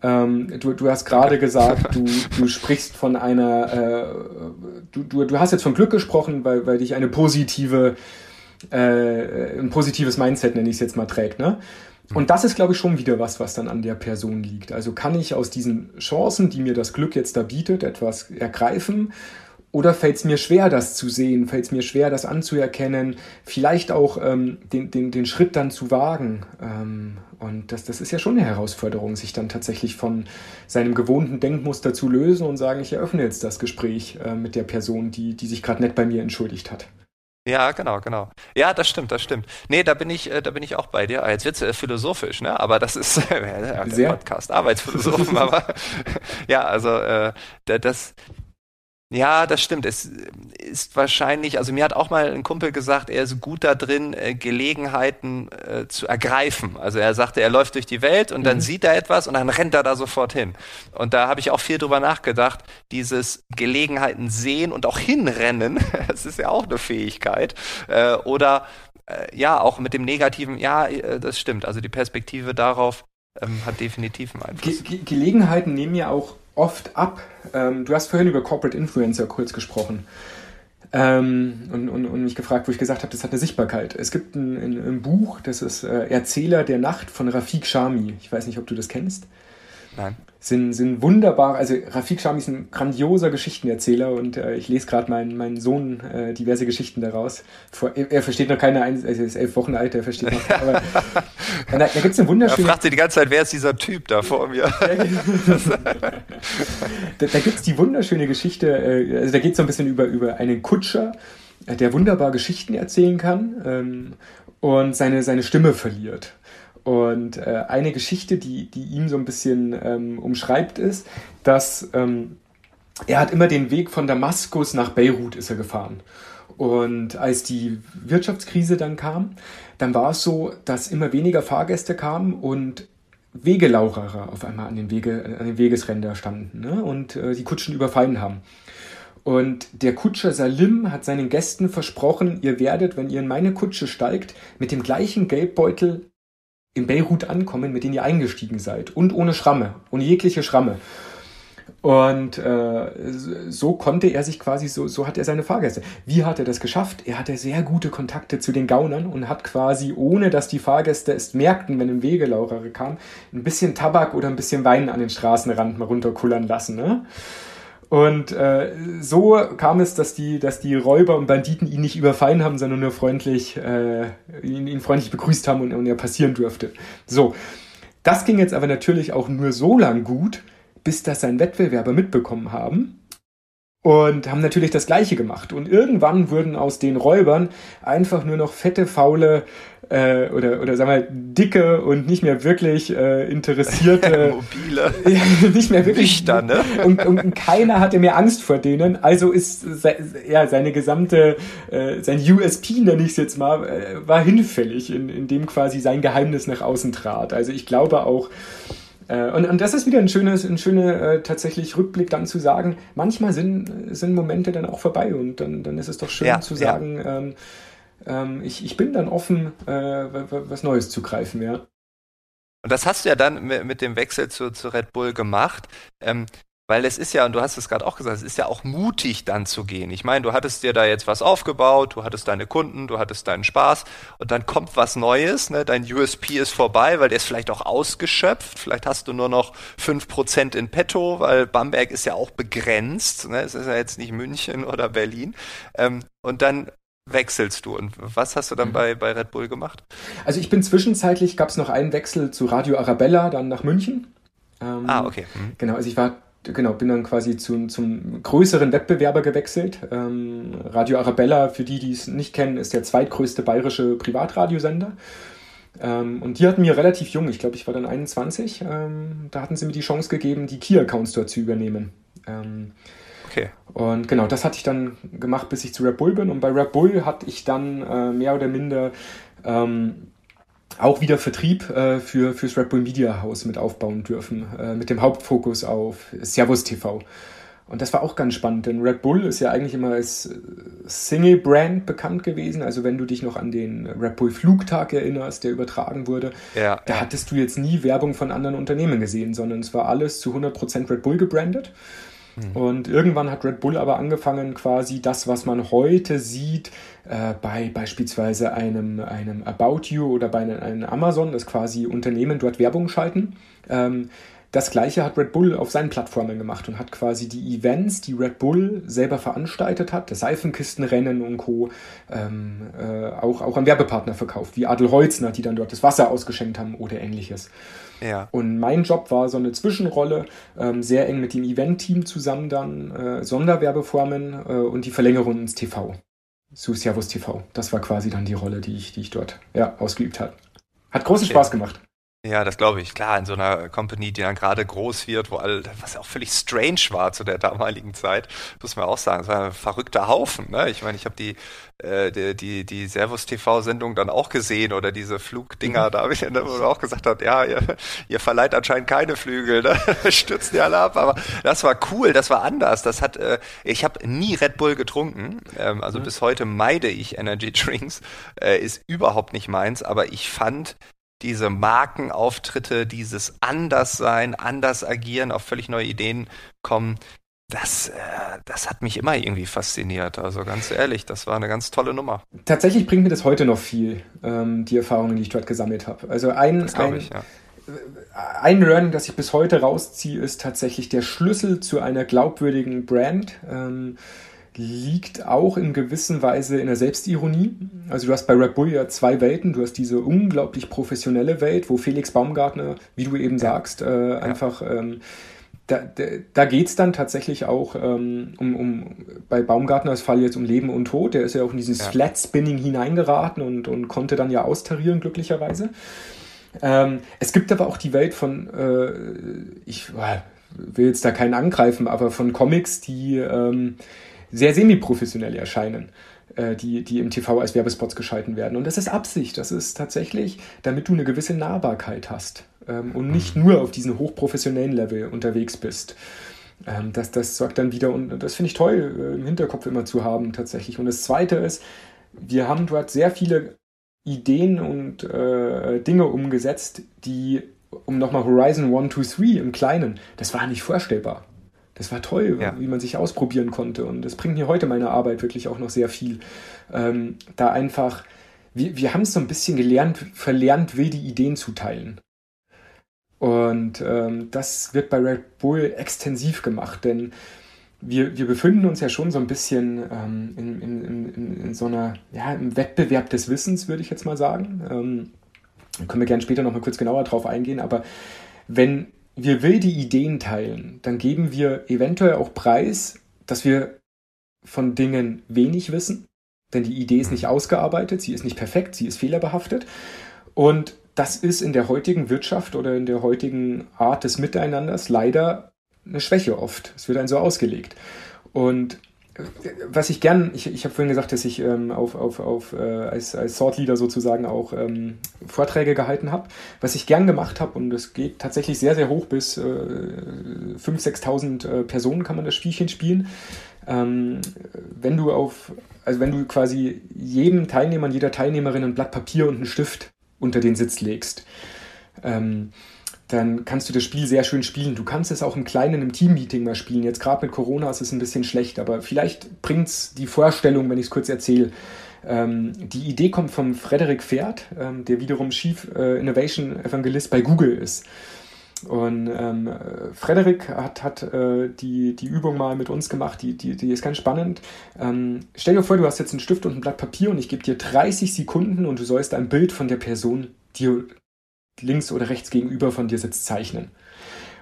Ähm, du, du hast gerade gesagt, du, du sprichst von einer, äh, du, du, du hast jetzt von Glück gesprochen, weil, weil dich eine positive, äh, ein positives Mindset, nenne ich es jetzt mal, trägt, ne? Und das ist, glaube ich, schon wieder was, was dann an der Person liegt. Also kann ich aus diesen Chancen, die mir das Glück jetzt da bietet, etwas ergreifen oder fällt es mir schwer, das zu sehen? Fällt es mir schwer, das anzuerkennen? Vielleicht auch ähm, den, den, den Schritt dann zu wagen. Ähm, und das, das ist ja schon eine Herausforderung, sich dann tatsächlich von seinem gewohnten Denkmuster zu lösen und sagen, ich eröffne jetzt das Gespräch äh, mit der Person, die, die sich gerade nett bei mir entschuldigt hat. Ja, genau, genau. Ja, das stimmt, das stimmt. Nee, da bin ich, äh, da bin ich auch bei dir. Ah, jetzt wird's äh, philosophisch, ne? Aber das ist [laughs] äh, der Sehr. Podcast, Arbeitsphilosophen, [laughs] aber ja, also äh, das, ja, das stimmt. Es ist wahrscheinlich, also mir hat auch mal ein Kumpel gesagt, er ist gut da drin, äh, Gelegenheiten äh, zu ergreifen. Also er sagte, er läuft durch die Welt und mhm. dann sieht er etwas und dann rennt er da sofort hin. Und da habe ich auch viel drüber nachgedacht, dieses Gelegenheiten sehen und auch hinrennen, [laughs] das ist ja auch eine Fähigkeit. Äh, oder äh, ja, auch mit dem Negativen, ja, äh, das stimmt. Also die Perspektive darauf ähm, hat definitiv einen Einfluss. Ge Ge Gelegenheiten nehmen ja auch oft ab. Ähm, du hast vorhin über Corporate Influencer kurz gesprochen. Ähm, und, und, und mich gefragt, wo ich gesagt habe, das hat eine Sichtbarkeit. Es gibt ein, ein, ein Buch, das ist äh, Erzähler der Nacht von Rafik Shami. Ich weiß nicht, ob du das kennst. Nein sind, sind wunderbar. Also Rafik Shami ist ein grandioser Geschichtenerzähler und äh, ich lese gerade meinen mein Sohn äh, diverse Geschichten daraus. Vor, er, er, versteht noch keine, also er ist elf Wochen alt, er versteht noch. Aber [laughs] da, da gibt es eine wunderschöne. Er fragt sich die ganze Zeit, wer ist dieser Typ da vor mir? [laughs] da da gibt es die wunderschöne Geschichte, äh, also da geht es so ein bisschen über, über einen Kutscher, äh, der wunderbar Geschichten erzählen kann ähm, und seine, seine Stimme verliert. Und äh, eine Geschichte, die, die ihn so ein bisschen ähm, umschreibt, ist, dass ähm, er hat immer den Weg von Damaskus nach Beirut ist er gefahren. Und als die Wirtschaftskrise dann kam, dann war es so, dass immer weniger Fahrgäste kamen und Wegelaucherer auf einmal an den, Wege, an den Wegesränder standen ne? und äh, die Kutschen überfallen haben. Und der Kutscher Salim hat seinen Gästen versprochen, ihr werdet, wenn ihr in meine Kutsche steigt, mit dem gleichen Geldbeutel in Beirut ankommen, mit denen ihr eingestiegen seid. Und ohne Schramme, ohne jegliche Schramme. Und äh, so konnte er sich quasi, so, so hat er seine Fahrgäste. Wie hat er das geschafft? Er hatte sehr gute Kontakte zu den Gaunern und hat quasi, ohne dass die Fahrgäste es merkten, wenn ein Wegelaurer kam, ein bisschen Tabak oder ein bisschen Wein an den Straßenrand mal runterkullern lassen. Ne? Und äh, so kam es, dass die, dass die Räuber und Banditen ihn nicht überfallen haben, sondern nur freundlich, äh, ihn, ihn freundlich begrüßt haben und, und er passieren durfte. So, das ging jetzt aber natürlich auch nur so lang gut, bis das sein Wettbewerber mitbekommen haben und haben natürlich das Gleiche gemacht. Und irgendwann wurden aus den Räubern einfach nur noch fette, faule äh, oder, oder sagen wir dicke und nicht mehr wirklich äh, interessierte. [laughs] Mobile. [laughs] nicht mehr wirklich. Nüchtern, ne? [laughs] und, und keiner hatte mehr Angst vor denen. Also ist se, ja, seine gesamte, äh, sein USP, nenne ich es jetzt mal, äh, war hinfällig, in, in dem quasi sein Geheimnis nach außen trat. Also ich glaube auch, äh, und, und das ist wieder ein schönes, ein schöner äh, tatsächlich Rückblick dann zu sagen, manchmal sind, sind Momente dann auch vorbei und dann, dann ist es doch schön ja, zu sagen, ja. ähm, ähm, ich, ich bin dann offen, äh, was Neues zu greifen, ja. Und das hast du ja dann mit, dem Wechsel zu, zu Red Bull gemacht. Ähm, weil es ist ja, und du hast es gerade auch gesagt, es ist ja auch mutig dann zu gehen. Ich meine, du hattest dir da jetzt was aufgebaut, du hattest deine Kunden, du hattest deinen Spaß und dann kommt was Neues, ne? dein USP ist vorbei, weil der ist vielleicht auch ausgeschöpft, vielleicht hast du nur noch fünf Prozent in petto, weil Bamberg ist ja auch begrenzt, ne? es ist ja jetzt nicht München oder Berlin. Ähm, und dann wechselst du. Und was hast du dann mhm. bei, bei Red Bull gemacht? Also ich bin zwischenzeitlich, gab es noch einen Wechsel zu Radio Arabella, dann nach München. Ähm, ah, okay. Mhm. Genau, also ich war genau, bin dann quasi zu, zum größeren Wettbewerber gewechselt. Ähm, Radio Arabella, für die, die es nicht kennen, ist der zweitgrößte bayerische Privatradiosender. Ähm, und die hatten mir relativ jung, ich glaube, ich war dann 21, ähm, da hatten sie mir die Chance gegeben, die Key-Accounts dort zu übernehmen. Ähm, okay. Und genau, das hatte ich dann gemacht, bis ich zu Red Bull bin. Und bei Red Bull hatte ich dann äh, mehr oder minder ähm, auch wieder Vertrieb äh, für fürs Red Bull Media House mit aufbauen dürfen, äh, mit dem Hauptfokus auf Servus TV. Und das war auch ganz spannend, denn Red Bull ist ja eigentlich immer als Single-Brand bekannt gewesen. Also wenn du dich noch an den Red Bull Flugtag erinnerst, der übertragen wurde, ja, da hattest du jetzt nie Werbung von anderen Unternehmen gesehen, sondern es war alles zu 100% Red Bull gebrandet. Mhm. Und irgendwann hat Red Bull aber angefangen, quasi das, was man heute sieht, äh, bei beispielsweise einem, einem About You oder bei einem, Amazon, das quasi Unternehmen dort Werbung schalten, ähm, das gleiche hat Red Bull auf seinen Plattformen gemacht und hat quasi die Events, die Red Bull selber veranstaltet hat, das Seifenkistenrennen und Co., ähm, äh, auch, auch an Werbepartner verkauft, wie Adel Holzner, die dann dort das Wasser ausgeschenkt haben oder ähnliches. Ja. Und mein Job war so eine Zwischenrolle, ähm, sehr eng mit dem Event-Team zusammen dann, äh, Sonderwerbeformen äh, und die Verlängerung ins TV. Zu Servus TV. Das war quasi dann die Rolle, die ich, die ich dort ja, ausgeübt habe. Hat großen Spaß gemacht. Ja, das glaube ich. Klar, in so einer Company, die dann gerade groß wird, wo all, was auch völlig strange war zu der damaligen Zeit, muss man auch sagen, es war ein verrückter Haufen. Ne? Ich meine, ich habe die, äh, die, die, die Servus-TV-Sendung dann auch gesehen oder diese Flugdinger, mhm. da habe ich dann auch gesagt, hat, ja, ihr, ihr verleiht anscheinend keine Flügel, ne? [laughs] stürzen die alle ab. Aber das war cool, das war anders. Das hat, äh, ich habe nie Red Bull getrunken, ähm, also mhm. bis heute meide ich Energy Drinks, äh, ist überhaupt nicht meins, aber ich fand diese Markenauftritte, dieses Anderssein, anders agieren, auf völlig neue Ideen kommen, das, äh, das hat mich immer irgendwie fasziniert. Also ganz ehrlich, das war eine ganz tolle Nummer. Tatsächlich bringt mir das heute noch viel, ähm, die Erfahrungen, die ich dort gesammelt habe. Also ein, ein, ich, ja. ein Learning, das ich bis heute rausziehe, ist tatsächlich der Schlüssel zu einer glaubwürdigen Brand. Ähm, liegt auch in gewisser Weise in der Selbstironie. Also du hast bei Red Bull ja zwei Welten. Du hast diese unglaublich professionelle Welt, wo Felix Baumgartner, wie du eben sagst, äh, ja. einfach ähm, da, da, da geht es dann tatsächlich auch ähm, um, um bei Baumgartners Fall jetzt um Leben und Tod. Der ist ja auch in dieses ja. Flat Spinning hineingeraten und, und konnte dann ja austarieren, glücklicherweise. Ähm, es gibt aber auch die Welt von, äh, ich äh, will jetzt da keinen angreifen, aber von Comics, die ähm, sehr semi-professionell erscheinen, äh, die, die im TV als Werbespots geschalten werden. Und das ist Absicht. Das ist tatsächlich, damit du eine gewisse Nahbarkeit hast ähm, und nicht mhm. nur auf diesem hochprofessionellen Level unterwegs bist. Ähm, das, das sorgt dann wieder, und das finde ich toll, äh, im Hinterkopf immer zu haben tatsächlich. Und das Zweite ist, wir haben dort sehr viele Ideen und äh, Dinge umgesetzt, die, um nochmal Horizon 1, 2, 3 im Kleinen, das war nicht vorstellbar. Das war toll, ja. wie man sich ausprobieren konnte. Und das bringt mir heute meine Arbeit wirklich auch noch sehr viel. Ähm, da einfach, wir, wir haben es so ein bisschen gelernt, verlernt, wilde Ideen zu teilen. Und ähm, das wird bei Red Bull extensiv gemacht, denn wir, wir befinden uns ja schon so ein bisschen ähm, in, in, in, in, so einer, ja, im Wettbewerb des Wissens, würde ich jetzt mal sagen. Ähm, können wir gerne später noch mal kurz genauer drauf eingehen, aber wenn wir wilde Ideen teilen, dann geben wir eventuell auch preis, dass wir von Dingen wenig wissen, denn die Idee ist nicht mhm. ausgearbeitet, sie ist nicht perfekt, sie ist fehlerbehaftet. Und das ist in der heutigen Wirtschaft oder in der heutigen Art des Miteinanders leider eine Schwäche oft. Es wird ein so ausgelegt. Und was ich gern, ich, ich habe vorhin gesagt, dass ich ähm, auf, auf, auf, äh, als, als Thought Leader sozusagen auch ähm, Vorträge gehalten habe. Was ich gern gemacht habe, und das geht tatsächlich sehr, sehr hoch bis äh, 5.000, 6.000 äh, Personen kann man das Spielchen spielen. Ähm, wenn du auf, also wenn du quasi jedem Teilnehmer jeder Teilnehmerin ein Blatt Papier und einen Stift unter den Sitz legst. Ähm, dann kannst du das Spiel sehr schön spielen. Du kannst es auch im Kleinen im Teammeeting mal spielen. Jetzt gerade mit Corona ist es ein bisschen schlecht, aber vielleicht bringt es die Vorstellung, wenn ich es kurz erzähle. Ähm, die Idee kommt vom Frederik Pferd, ähm, der wiederum Chief äh, Innovation Evangelist bei Google ist. Und ähm, Frederik hat, hat äh, die, die Übung mal mit uns gemacht, die, die, die ist ganz spannend. Ähm, stell dir vor, du hast jetzt einen Stift und ein Blatt Papier und ich gebe dir 30 Sekunden und du sollst ein Bild von der Person, die links oder rechts gegenüber von dir sitzt, zeichnen.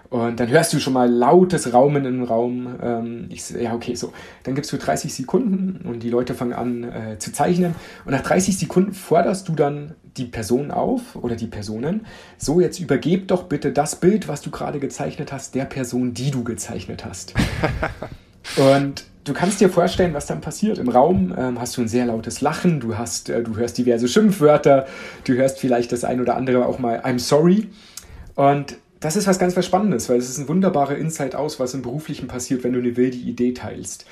Und dann hörst du schon mal lautes Raumen im Raum. Ähm, ich, ja, okay, so. Dann gibst du 30 Sekunden und die Leute fangen an äh, zu zeichnen. Und nach 30 Sekunden forderst du dann die Person auf oder die Personen. So, jetzt übergeb doch bitte das Bild, was du gerade gezeichnet hast, der Person, die du gezeichnet hast. [laughs] und du kannst dir vorstellen, was dann passiert. Im Raum ähm, hast du ein sehr lautes Lachen, du, hast, äh, du hörst diverse Schimpfwörter, du hörst vielleicht das ein oder andere auch mal I'm sorry. Und das ist was ganz was Spannendes, weil es ist ein wunderbarer Insight aus, was im Beruflichen passiert, wenn du eine wilde Idee teilst.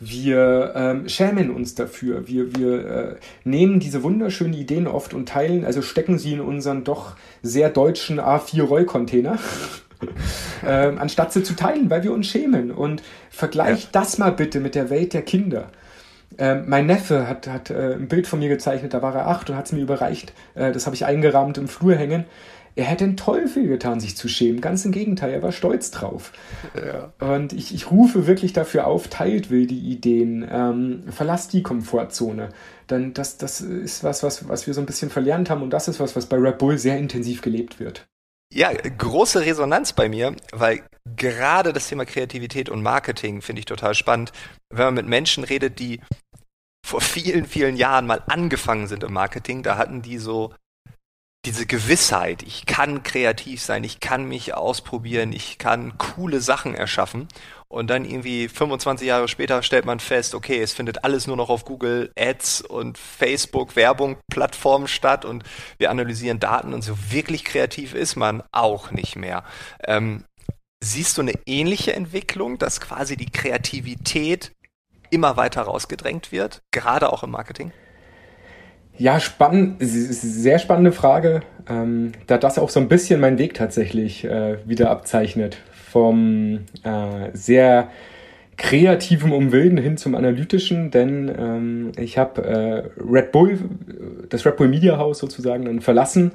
Wir ähm, schämen uns dafür. Wir, wir äh, nehmen diese wunderschönen Ideen oft und teilen, also stecken sie in unseren doch sehr deutschen A4-Rollcontainer [laughs] ähm, anstatt sie zu teilen, weil wir uns schämen. Und vergleich ja. das mal bitte mit der Welt der Kinder. Ähm, mein Neffe hat, hat äh, ein Bild von mir gezeichnet, da war er acht und hat es mir überreicht. Äh, das habe ich eingerahmt im Flur hängen. er hätte den Teufel getan, sich zu schämen. Ganz im Gegenteil, er war stolz drauf. Ja. Und ich, ich rufe wirklich dafür auf, teilt wilde Ideen, ähm, verlasst die Komfortzone. Denn das, das ist was, was, was wir so ein bisschen verlernt haben und das ist was, was bei Red Bull sehr intensiv gelebt wird. Ja, große Resonanz bei mir, weil gerade das Thema Kreativität und Marketing finde ich total spannend. Wenn man mit Menschen redet, die vor vielen, vielen Jahren mal angefangen sind im Marketing, da hatten die so diese Gewissheit, ich kann kreativ sein, ich kann mich ausprobieren, ich kann coole Sachen erschaffen. Und dann irgendwie 25 Jahre später stellt man fest, okay, es findet alles nur noch auf Google Ads und Facebook Werbung Plattformen statt und wir analysieren Daten und so wirklich kreativ ist man auch nicht mehr. Ähm, siehst du eine ähnliche Entwicklung, dass quasi die Kreativität immer weiter rausgedrängt wird, gerade auch im Marketing? Ja, spannend, sehr spannende Frage, ähm, da das auch so ein bisschen meinen Weg tatsächlich äh, wieder abzeichnet. Vom äh, sehr kreativen Umwilden hin zum analytischen, denn ähm, ich habe äh, Red Bull, das Red Bull Media House sozusagen dann verlassen,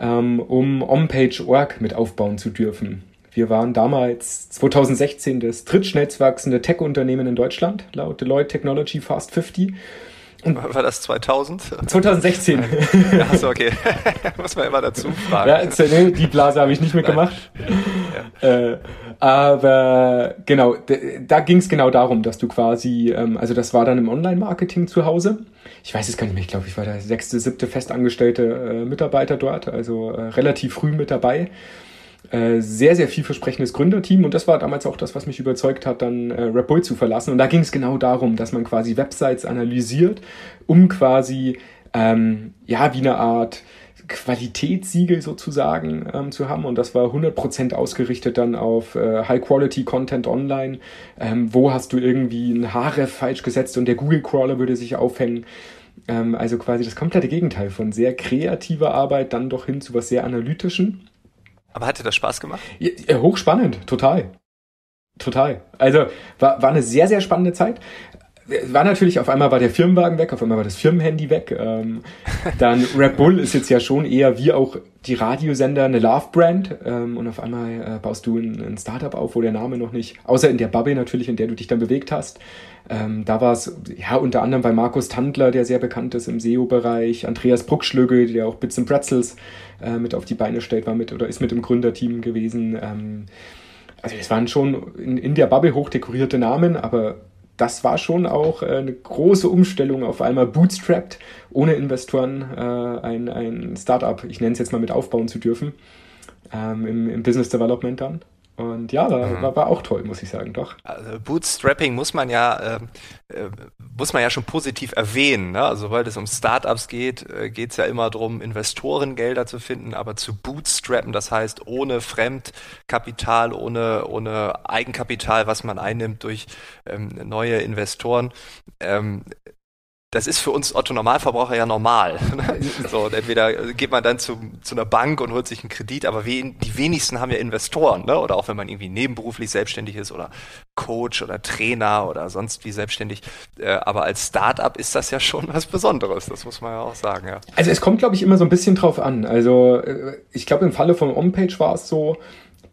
ähm, um OnPage.org mit aufbauen zu dürfen. Wir waren damals 2016 das drittschnellst wachsende Tech-Unternehmen in Deutschland, laut Deloitte Technology Fast 50 und war das 2000? 2016. Achso, okay. [laughs] Muss man immer dazu fragen. Ja, nee, die Blase habe ich nicht mitgemacht. Ja. Äh, aber genau, da ging es genau darum, dass du quasi, ähm, also das war dann im Online-Marketing zu Hause. Ich weiß es gar nicht mehr, ich glaube, ich war der sechste, siebte festangestellte äh, Mitarbeiter dort, also äh, relativ früh mit dabei. Äh, sehr, sehr vielversprechendes Gründerteam und das war damals auch das, was mich überzeugt hat, dann äh, Bull zu verlassen. Und da ging es genau darum, dass man quasi Websites analysiert, um quasi, ähm, ja, wie eine Art Qualitätssiegel sozusagen ähm, zu haben und das war 100% ausgerichtet dann auf äh, High-Quality-Content online. Ähm, wo hast du irgendwie ein Href falsch gesetzt und der Google-Crawler würde sich aufhängen. Ähm, also quasi das komplette Gegenteil von sehr kreativer Arbeit dann doch hin zu was sehr Analytischen. Aber hat dir das Spaß gemacht? Ja, hochspannend, total. Total. Also war, war eine sehr, sehr spannende Zeit. War natürlich, auf einmal war der Firmenwagen weg, auf einmal war das Firmenhandy weg. Ähm, [laughs] dann Red Bull ist jetzt ja schon eher wie auch die Radiosender eine Love-Brand. Ähm, und auf einmal äh, baust du ein, ein Startup auf, wo der Name noch nicht, außer in der Bubble natürlich, in der du dich dann bewegt hast. Ähm, da war es ja unter anderem bei Markus Tandler, der sehr bekannt ist im SEO-Bereich, Andreas Bruckschlögel, der auch Bits and Pretzels äh, mit auf die Beine stellt, war mit oder ist mit im Gründerteam gewesen. Ähm, also es waren schon in, in der Bubble hochdekorierte Namen, aber das war schon auch äh, eine große Umstellung auf einmal bootstrapped, ohne Investoren äh, ein, ein Startup, ich nenne es jetzt mal mit aufbauen zu dürfen, ähm, im, im Business Development dann. Und ja, war, mhm. war, war, auch toll, muss ich sagen, doch. Also Bootstrapping muss man ja, äh, äh, muss man ja schon positiv erwähnen. Ne? Also, sobald es um Startups geht, äh, geht es ja immer darum, Investorengelder zu finden, aber zu bootstrappen, das heißt ohne Fremdkapital, ohne, ohne Eigenkapital, was man einnimmt durch ähm, neue Investoren, ähm, das ist für uns Otto Normalverbraucher ja normal. [laughs] [laughs] So, entweder geht man dann zu, zu einer Bank und holt sich einen Kredit, aber wen, die wenigsten haben ja Investoren, ne? Oder auch wenn man irgendwie nebenberuflich selbstständig ist oder Coach oder Trainer oder sonst wie selbstständig. Äh, aber als Startup ist das ja schon was Besonderes, das muss man ja auch sagen, ja. Also es kommt, glaube ich, immer so ein bisschen drauf an. Also äh, ich glaube, im Falle von Homepage war es so,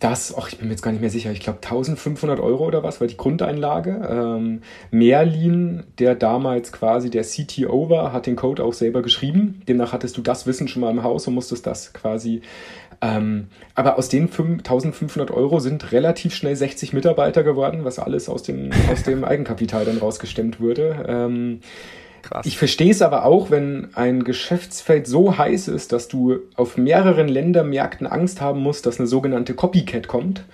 das, ach, ich bin mir jetzt gar nicht mehr sicher, ich glaube 1500 Euro oder was war die Grundeinlage. Ähm, Merlin, der damals quasi der CTO war, hat den Code auch selber geschrieben. Demnach hattest du das Wissen schon mal im Haus und musstest das quasi. Ähm, aber aus den 1500 Euro sind relativ schnell 60 Mitarbeiter geworden, was alles aus dem, aus dem Eigenkapital dann rausgestemmt wurde. Ähm, Krass. Ich verstehe es aber auch, wenn ein Geschäftsfeld so heiß ist, dass du auf mehreren Ländermärkten Angst haben musst, dass eine sogenannte Copycat kommt.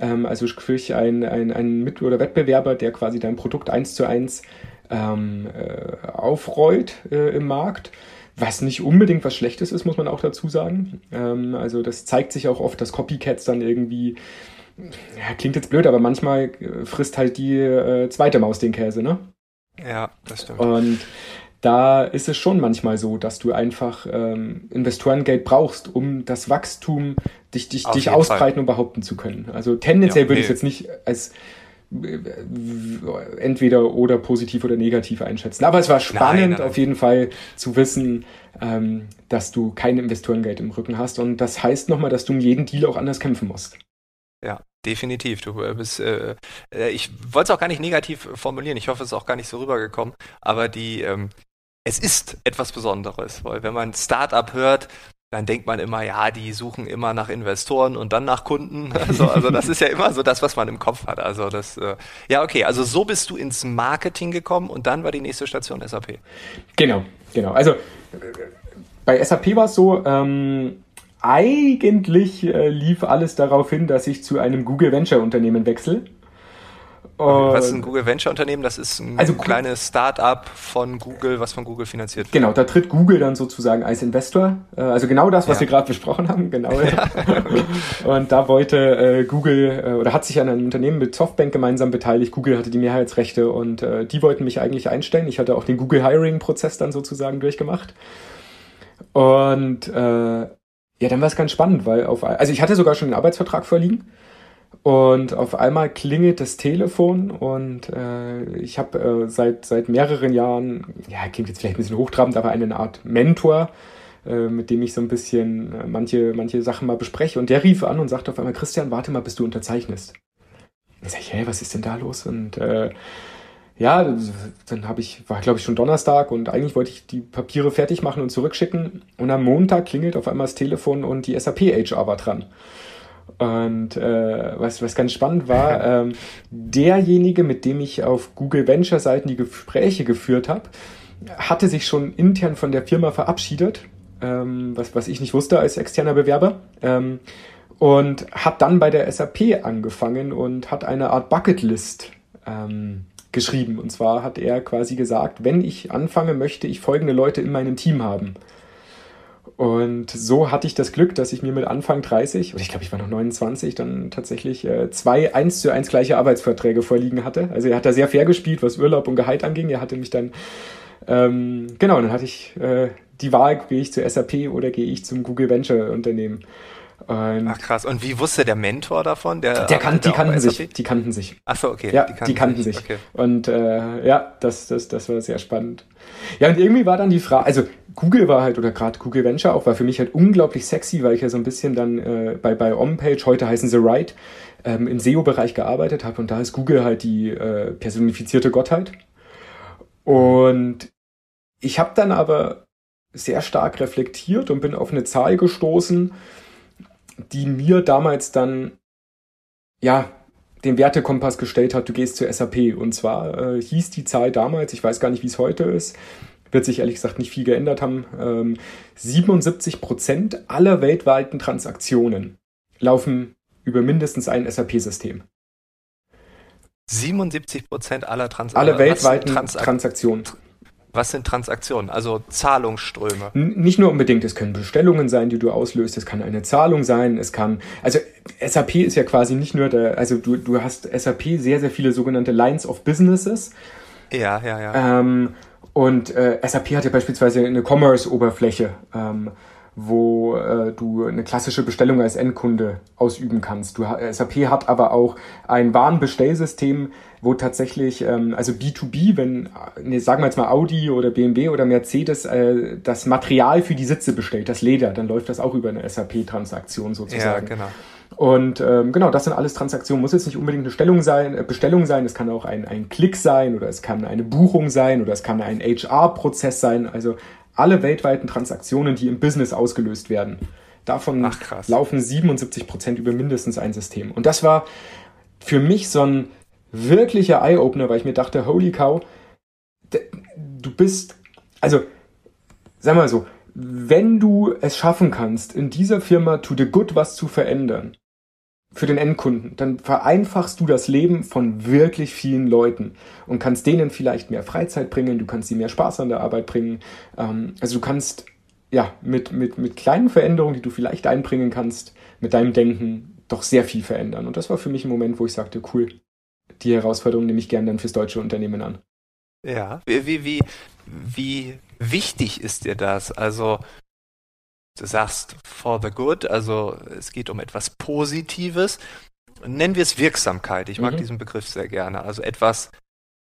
Ähm, also sprich ein, ein, ein Mit- oder Wettbewerber, der quasi dein Produkt eins zu eins ähm, äh, aufrollt äh, im Markt. Was nicht unbedingt was Schlechtes ist, muss man auch dazu sagen. Ähm, also das zeigt sich auch oft, dass Copycats dann irgendwie ja, klingt jetzt blöd, aber manchmal äh, frisst halt die äh, zweite Maus den Käse, ne? Ja, das stimmt. Und da ist es schon manchmal so, dass du einfach ähm, Investorengeld brauchst, um das Wachstum dich, dich, dich ausbreiten Fall. und behaupten zu können. Also tendenziell ja, würde ich es jetzt nicht als entweder oder positiv oder negativ einschätzen. Aber es war spannend nein, nein. auf jeden Fall zu wissen, ähm, dass du kein Investorengeld im Rücken hast. Und das heißt nochmal, dass du um jeden Deal auch anders kämpfen musst. Ja, definitiv. Du äh, bist, äh, äh, ich wollte es auch gar nicht negativ formulieren. Ich hoffe, es ist auch gar nicht so rübergekommen. Aber die, ähm, es ist etwas Besonderes, weil wenn man Startup hört, dann denkt man immer, ja, die suchen immer nach Investoren und dann nach Kunden. [laughs] Also, also das ist ja immer so das, was man im Kopf hat. Also das, äh, ja, okay. Also so bist du ins Marketing gekommen und dann war die nächste Station SAP. Genau, genau. Also bei SAP war es so, ähm, eigentlich äh, lief alles darauf hin, dass ich zu einem Google Venture Unternehmen wechsle. Was ist ein Google Venture Unternehmen? Das ist ein also, kleines Start-up von Google, was von Google finanziert wird. Genau, da tritt Google dann sozusagen als Investor. Äh, also genau das, was ja. wir gerade besprochen haben, genau. [laughs] Ja. [laughs] Und da wollte äh, Google äh, oder hat sich an einem Unternehmen mit Softbank gemeinsam beteiligt. Google hatte die Mehrheitsrechte und äh, die wollten mich eigentlich einstellen. Ich hatte auch den Google Hiring-Prozess dann sozusagen durchgemacht. Und äh, ja, dann war es ganz spannend, weil auf also ich hatte sogar schon den Arbeitsvertrag vorliegen. Und auf einmal klingelt das Telefon und äh, ich habe äh, seit, seit mehreren Jahren, ja, klingt jetzt vielleicht ein bisschen hochtrabend, aber eine Art Mentor, äh, mit dem ich so ein bisschen äh, manche, manche Sachen mal bespreche. Und der rief an und sagte auf einmal, Christian, warte mal, bis du unterzeichnest. Und ich hey, was ist denn da los? Und äh, ja, dann habe ich, war glaube ich schon Donnerstag und eigentlich wollte ich die Papiere fertig machen und zurückschicken. Und am Montag klingelt auf einmal das Telefon und die SAP HR war dran. Und äh, was, was ganz spannend war, [laughs] ähm, derjenige, mit dem ich auf Google Venture Seiten die Gespräche geführt habe, hatte sich schon intern von der Firma verabschiedet, ähm, was, was ich nicht wusste als externer Bewerber. Ähm, und hat dann bei der SAP angefangen und hat eine Art Bucketlist ähm, geschrieben. Und zwar hat er quasi gesagt, wenn ich anfange, möchte ich folgende Leute in meinem Team haben. Und so hatte ich das Glück, dass ich mir mit Anfang 30, oder ich glaube, ich war noch 29, dann tatsächlich äh, zwei 1 zu 1 gleiche Arbeitsverträge vorliegen hatte. Also er hat da sehr fair gespielt, was Urlaub und Gehalt anging. Er hatte mich dann, ähm, genau, dann hatte ich äh, die Wahl, gehe ich zur SAP oder gehe ich zum Google Venture Unternehmen. Und Ach krass. Und wie wusste der Mentor davon? Der, der kan die kannten sich. Die kannten sich. Ach so, okay. Ja, die kannten, die kannten sich. sich. Okay. Und äh, ja, das, das, das war sehr spannend. Ja, und irgendwie war dann die Frage, also Google war halt, oder gerade Google Venture auch, war für mich halt unglaublich sexy, weil ich ja so ein bisschen dann äh, bei, bei Onpage, heute heißen sie Right, ähm, im SEO-Bereich gearbeitet habe und da ist Google halt die äh, personifizierte Gottheit. Und ich habe dann aber sehr stark reflektiert und bin auf eine Zahl gestoßen, die mir damals dann, ja, den Wertekompass gestellt hat, du gehst zur SAP. Und zwar äh, hieß die Zahl damals, ich weiß gar nicht, wie es heute ist, wird sich ehrlich gesagt nicht viel geändert haben, ähm, 77 Prozent aller weltweiten Transaktionen laufen über mindestens ein SAP-System. 77 Prozent aller Transaktionen. Alle weltweiten Transak Transaktionen. Was sind Transaktionen? Also Zahlungsströme? Nicht nur unbedingt. Es können Bestellungen sein, die du auslöst. Es kann eine Zahlung sein. Es kann, also SAP ist ja quasi nicht nur der, also du, du hast SAP sehr, sehr viele sogenannte Lines of Businesses. Ja, ja, ja. Ähm, und äh, SAP hat ja beispielsweise eine Commerce-Oberfläche. Ähm, wo äh, du eine klassische Bestellung als Endkunde ausüben kannst. Du, SAP hat aber auch ein Warenbestellsystem, wo tatsächlich, ähm, also B2B, wenn, ne, sagen wir jetzt mal Audi oder BMW oder Mercedes äh, das Material für die Sitze bestellt, das Leder, dann läuft das auch über eine SAP-Transaktion sozusagen. Ja, genau. Und ähm, genau, das sind alles Transaktionen. Muss jetzt nicht unbedingt eine Stellung sein, äh, Bestellung sein, es kann auch ein, ein Klick sein oder es kann eine Buchung sein oder es kann ein HR-Prozess sein. Also alle weltweiten Transaktionen, die im Business ausgelöst werden. Davon Ach, laufen 77 Prozent über mindestens ein System. Und das war für mich so ein wirklicher Eye-Opener, weil ich mir dachte, holy cow, du bist, also, sag mal so, wenn du es schaffen kannst, in dieser Firma to the good was zu verändern, für den Endkunden, dann vereinfachst du das Leben von wirklich vielen Leuten und kannst denen vielleicht mehr Freizeit bringen, du kannst sie mehr Spaß an der Arbeit bringen. Ähm, also du kannst ja mit, mit, mit kleinen Veränderungen, die du vielleicht einbringen kannst, mit deinem Denken doch sehr viel verändern. Und das war für mich ein Moment, wo ich sagte, cool, die Herausforderung nehme ich gerne dann fürs deutsche Unternehmen an. Ja, wie, wie, wie wichtig ist dir das? Also du sagst for the good, also es geht um etwas Positives. nennen wir es Wirksamkeit. Ich mag mhm. diesen Begriff sehr gerne. Also etwas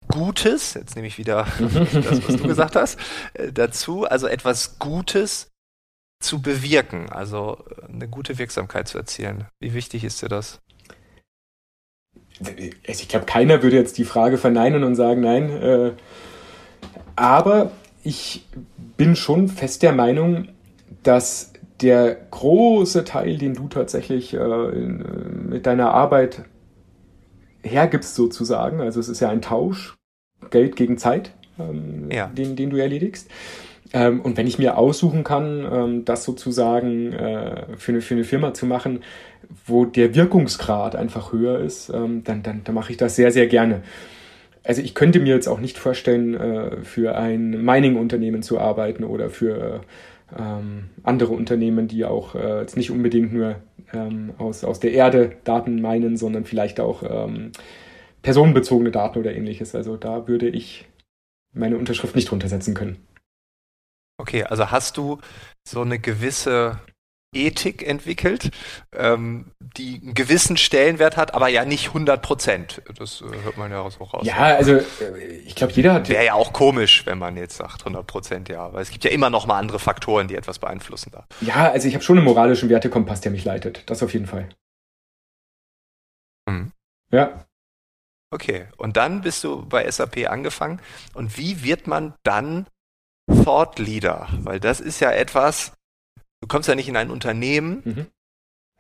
Gutes, jetzt nehme ich wieder [laughs] das, was du gesagt hast, äh, dazu, also etwas Gutes zu bewirken, also äh, eine gute Wirksamkeit zu erzielen. Wie wichtig ist dir das? Also ich glaube, keiner würde jetzt die Frage verneinen und sagen, nein. Äh, aber ich bin schon fest der Meinung, dass der große Teil, den du tatsächlich äh, in, äh, mit deiner Arbeit hergibst, sozusagen, also es ist ja ein Tausch, Geld gegen Zeit, ähm, ja. den, den du erledigst. Ähm, und wenn ich mir aussuchen kann, ähm, das sozusagen äh, für, eine, für eine Firma zu machen, wo der Wirkungsgrad einfach höher ist, ähm, dann, dann, dann mache ich das sehr, sehr gerne. Also ich könnte mir jetzt auch nicht vorstellen, äh, für ein Mining-Unternehmen zu arbeiten oder für ähm, andere Unternehmen, die auch äh, jetzt nicht unbedingt nur ähm, aus, aus der Erde Daten meinen, sondern vielleicht auch ähm, personenbezogene Daten oder ähnliches. Also da würde ich meine Unterschrift nicht runtersetzen können. Okay, also hast du so eine gewisse Ethik entwickelt, ähm, die einen gewissen Stellenwert hat, aber ja nicht 100 Prozent. Das äh, hört man ja auch so raus. Ja, also ich glaube, jeder hat... Wäre ja auch komisch, wenn man jetzt sagt 100 Prozent, ja. Weil es gibt ja immer noch mal andere Faktoren, die etwas beeinflussen da. Ja, also ich habe schon einen moralischen Wertekompass, der mich leitet. Das auf jeden Fall. Mhm. Ja. Okay, und dann bist du bei SAP angefangen. Und wie wird man dann Thought Leader? Weil das ist ja etwas, du kommst ja nicht in ein Unternehmen. Mhm.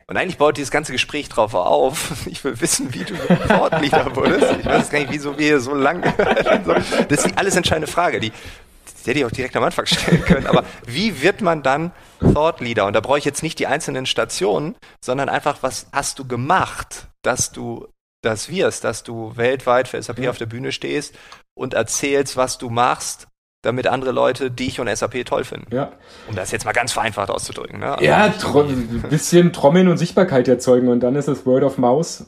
Und eigentlich baut dieses ganze Gespräch drauf auf. [laughs] Ich will wissen, wie du Thought Leader wurdest. Ich weiß gar nicht, wieso wir hier so lange. [laughs] das ist die alles entscheidende Frage. Die, die hätte ich auch direkt am Anfang stellen können. Aber wie wird man dann Thought Leader? Und da brauche ich jetzt nicht die einzelnen Stationen, sondern einfach, was hast du gemacht, dass du das wirst, dass du weltweit für SAP ja. auf der Bühne stehst und erzählst, was du machst damit andere Leute dich und SAP toll finden. Ja. Um das jetzt mal ganz vereinfacht auszudrücken. Ne? ja, ein bisschen Trommeln und Sichtbarkeit erzeugen und dann ist es Word of Mouse,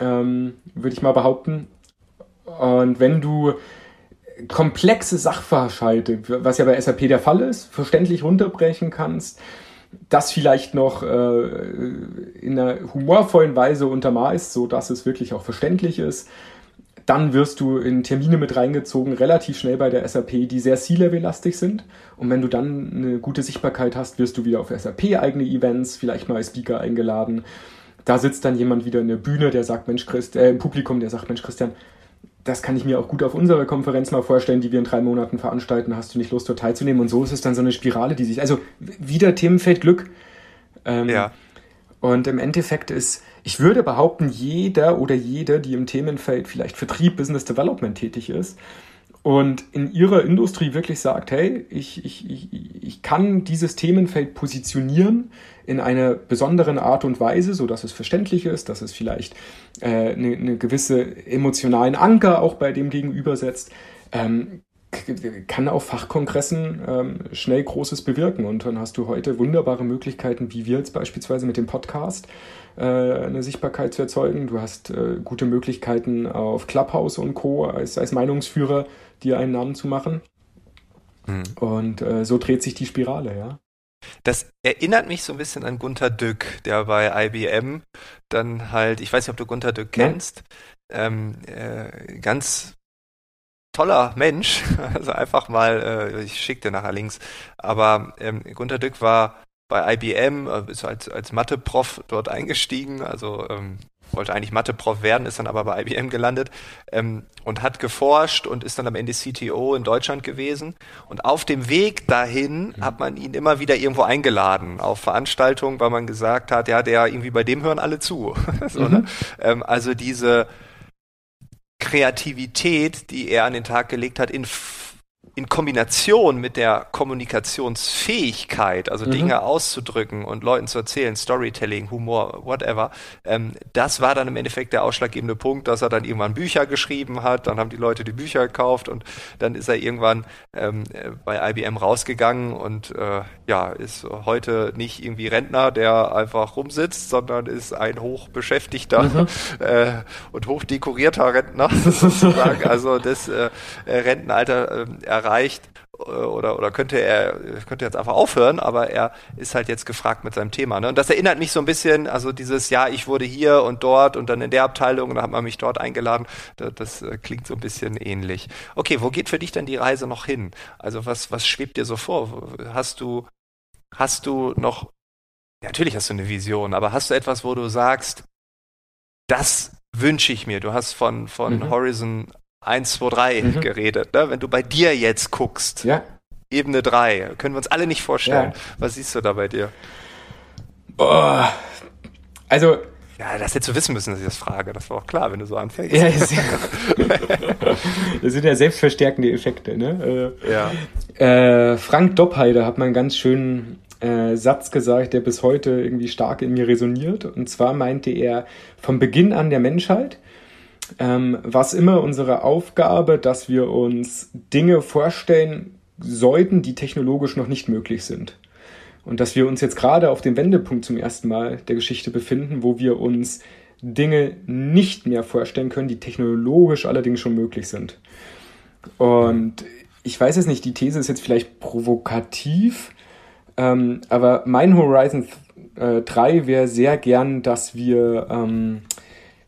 ähm, würde ich mal behaupten. Und wenn du komplexe Sachverhalte, was ja bei SAP der Fall ist, verständlich runterbrechen kannst, das vielleicht noch äh, in einer humorvollen Weise untermalst, so dass es wirklich auch verständlich ist, dann wirst du in Termine mit reingezogen, relativ schnell bei der SAP, die sehr C-Level-lastig sind. Und wenn du dann eine gute Sichtbarkeit hast, wirst du wieder auf SAP eigene Events, vielleicht mal als Speaker eingeladen. Da sitzt dann jemand wieder in der Bühne, der sagt, Mensch, Christ, äh, im Publikum, der sagt, Mensch, Christian, das kann ich mir auch gut auf unserer Konferenz mal vorstellen, die wir in drei Monaten veranstalten. Hast du nicht Lust, dort teilzunehmen? Und so ist es dann so eine Spirale, die sich, also wieder Themenfeld Glück. Ähm, ja. Und im Endeffekt ist, ich würde behaupten, jeder oder jede, die im Themenfeld vielleicht Vertrieb, Business Development tätig ist und in ihrer Industrie wirklich sagt, hey, ich, ich, ich, ich kann dieses Themenfeld positionieren in einer besonderen Art und Weise, so dass es verständlich ist, dass es vielleicht äh, eine, eine gewisse emotionalen Anker auch bei dem Gegenüber setzt, ähm, kann auf Fachkongressen ähm, schnell Großes bewirken. Und dann hast du heute wunderbare Möglichkeiten, wie wir jetzt beispielsweise mit dem Podcast eine Sichtbarkeit zu erzeugen. Du hast äh, gute Möglichkeiten auf Clubhouse und Co. als, als Meinungsführer dir einen Namen zu machen. Mhm. Und äh, so dreht sich die Spirale, ja. Das erinnert mich so ein bisschen an Gunter Dück, der bei IBM dann halt, ich weiß nicht, ob du Gunter Dück kennst, ähm, äh, ganz toller Mensch. [laughs] Also einfach mal, äh, ich schicke dir nachher Links. Aber ähm, Gunter Dück war bei IBM, äh, ist als, als Mathe-Prof dort eingestiegen, also ähm, wollte eigentlich Mathe-Prof werden, ist dann aber bei IBM gelandet ähm, und hat geforscht und ist dann am Ende CTO in Deutschland gewesen. Und auf dem Weg dahin mhm. hat man ihn immer wieder irgendwo eingeladen auf Veranstaltungen, weil man gesagt hat, ja, der irgendwie bei dem hören alle zu. [laughs] so, ne? mhm. ne? ähm, also diese Kreativität, die er an den Tag gelegt hat, in in Kombination mit der Kommunikationsfähigkeit, also mhm. Dinge auszudrücken und Leuten zu erzählen, Storytelling, Humor, whatever, ähm, das war dann im Endeffekt der ausschlaggebende Punkt, dass er dann irgendwann Bücher geschrieben hat, dann haben die Leute die Bücher gekauft und dann ist er irgendwann ähm, bei IBM rausgegangen und äh, ja, ist heute nicht irgendwie Rentner, der einfach rumsitzt, sondern ist ein hochbeschäftigter mhm. [laughs] äh, und hochdekorierter Rentner [laughs] sozusagen, also das äh, Rentenalter äh, erreicht oder, oder könnte er könnte jetzt einfach aufhören, aber er ist halt jetzt gefragt mit seinem Thema. Ne? Und das erinnert mich so ein bisschen, also dieses, ja, ich wurde hier und dort und dann in der Abteilung und dann hat man mich dort eingeladen. Das, das äh, klingt so ein bisschen ähnlich. Okay, wo geht für dich denn die Reise noch hin? Also was, was schwebt dir so vor? Hast du, hast du noch, ja, natürlich hast du eine Vision, aber hast du etwas, wo du sagst, das wünsche ich mir? Du hast von, von mhm. Horizon 1, 2, 3 mhm. geredet. Ne? Wenn du bei dir jetzt guckst, ja. Ebene 3, können wir uns alle nicht vorstellen. Ja. Was siehst du da bei dir? Boah. Also. Ja, das hättest du wissen müssen, dass ich das frage. Das war auch klar, wenn du so anfängst. Ja, das, [laughs] das sind ja selbstverstärkende Effekte. Ne? Äh, ja. Äh, Frank Doppheide hat mal einen ganz schönen äh, Satz gesagt, der bis heute irgendwie stark in mir resoniert. Und zwar meinte er, vom Beginn an der Menschheit ähm, war es immer unsere Aufgabe, dass wir uns Dinge vorstellen sollten, die technologisch noch nicht möglich sind. Und dass wir uns jetzt gerade auf dem Wendepunkt zum ersten Mal der Geschichte befinden, wo wir uns Dinge nicht mehr vorstellen können, die technologisch allerdings schon möglich sind. Und ich weiß es nicht, die These ist jetzt vielleicht provokativ, ähm, aber mein Horizon äh, 3 wäre sehr gern, dass wir ähm,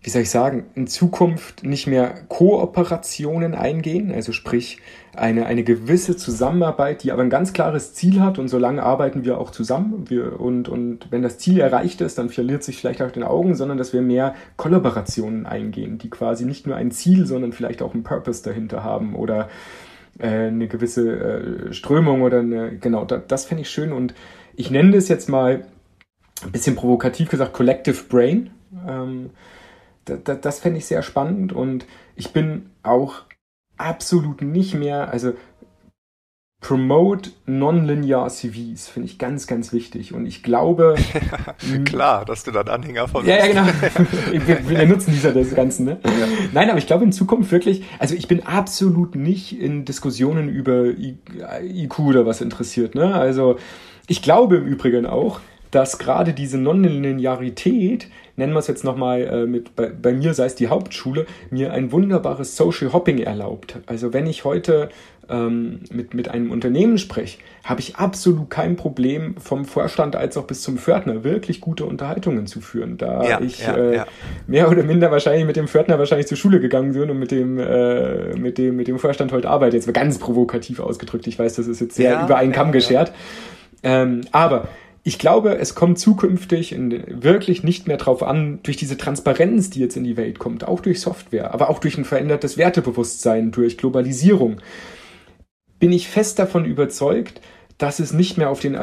wie soll ich sagen, in Zukunft nicht mehr Kooperationen eingehen, also sprich eine, eine gewisse Zusammenarbeit, die aber ein ganz klares Ziel hat und solange arbeiten wir auch zusammen wir, und, und wenn das Ziel erreicht ist, dann verliert sich vielleicht auch den Augen, sondern dass wir mehr Kollaborationen eingehen, die quasi nicht nur ein Ziel, sondern vielleicht auch einen Purpose dahinter haben oder äh, eine gewisse äh, Strömung oder eine, genau, da, das fände ich schön und ich nenne das jetzt mal ein bisschen provokativ gesagt Collective Brain. Ähm, das, das fände ich sehr spannend und ich bin auch absolut nicht mehr, also promote nonlinear CVs finde ich ganz, ganz wichtig und ich glaube... [laughs] Klar, dass du dann Anhänger von Ja, ja, genau. [laughs] wir, wir nutzen dieser des Ganzen, ne? Ja. Nein, aber ich glaube in Zukunft wirklich, also ich bin absolut nicht in Diskussionen über IQ oder was interessiert, ne? Also ich glaube im Übrigen auch, dass gerade diese Nonlinearität nennen wir es jetzt nochmal äh, mit, bei, bei, mir sei es die Hauptschule, mir ein wunderbares Social Hopping erlaubt. Also wenn ich heute ähm, mit, mit einem Unternehmen spreche, habe ich absolut kein Problem, vom Vorstand als auch bis zum Pförtner wirklich gute Unterhaltungen zu führen. Da ja, ich ja, äh, ja. mehr oder minder wahrscheinlich mit dem Pförtner wahrscheinlich zur Schule gegangen bin und mit dem, äh, mit dem, mit dem Vorstand heute arbeite. Jetzt ganz provokativ ausgedrückt. Ich weiß, das ist jetzt sehr über einen Kamm geschert. Ähm, aber ich glaube, es kommt zukünftig wirklich nicht mehr darauf an, durch diese Transparenz, die jetzt in die Welt kommt, auch durch Software, aber auch durch ein verändertes Wertebewusstsein, durch Globalisierung, bin ich fest davon überzeugt, dass es nicht mehr auf den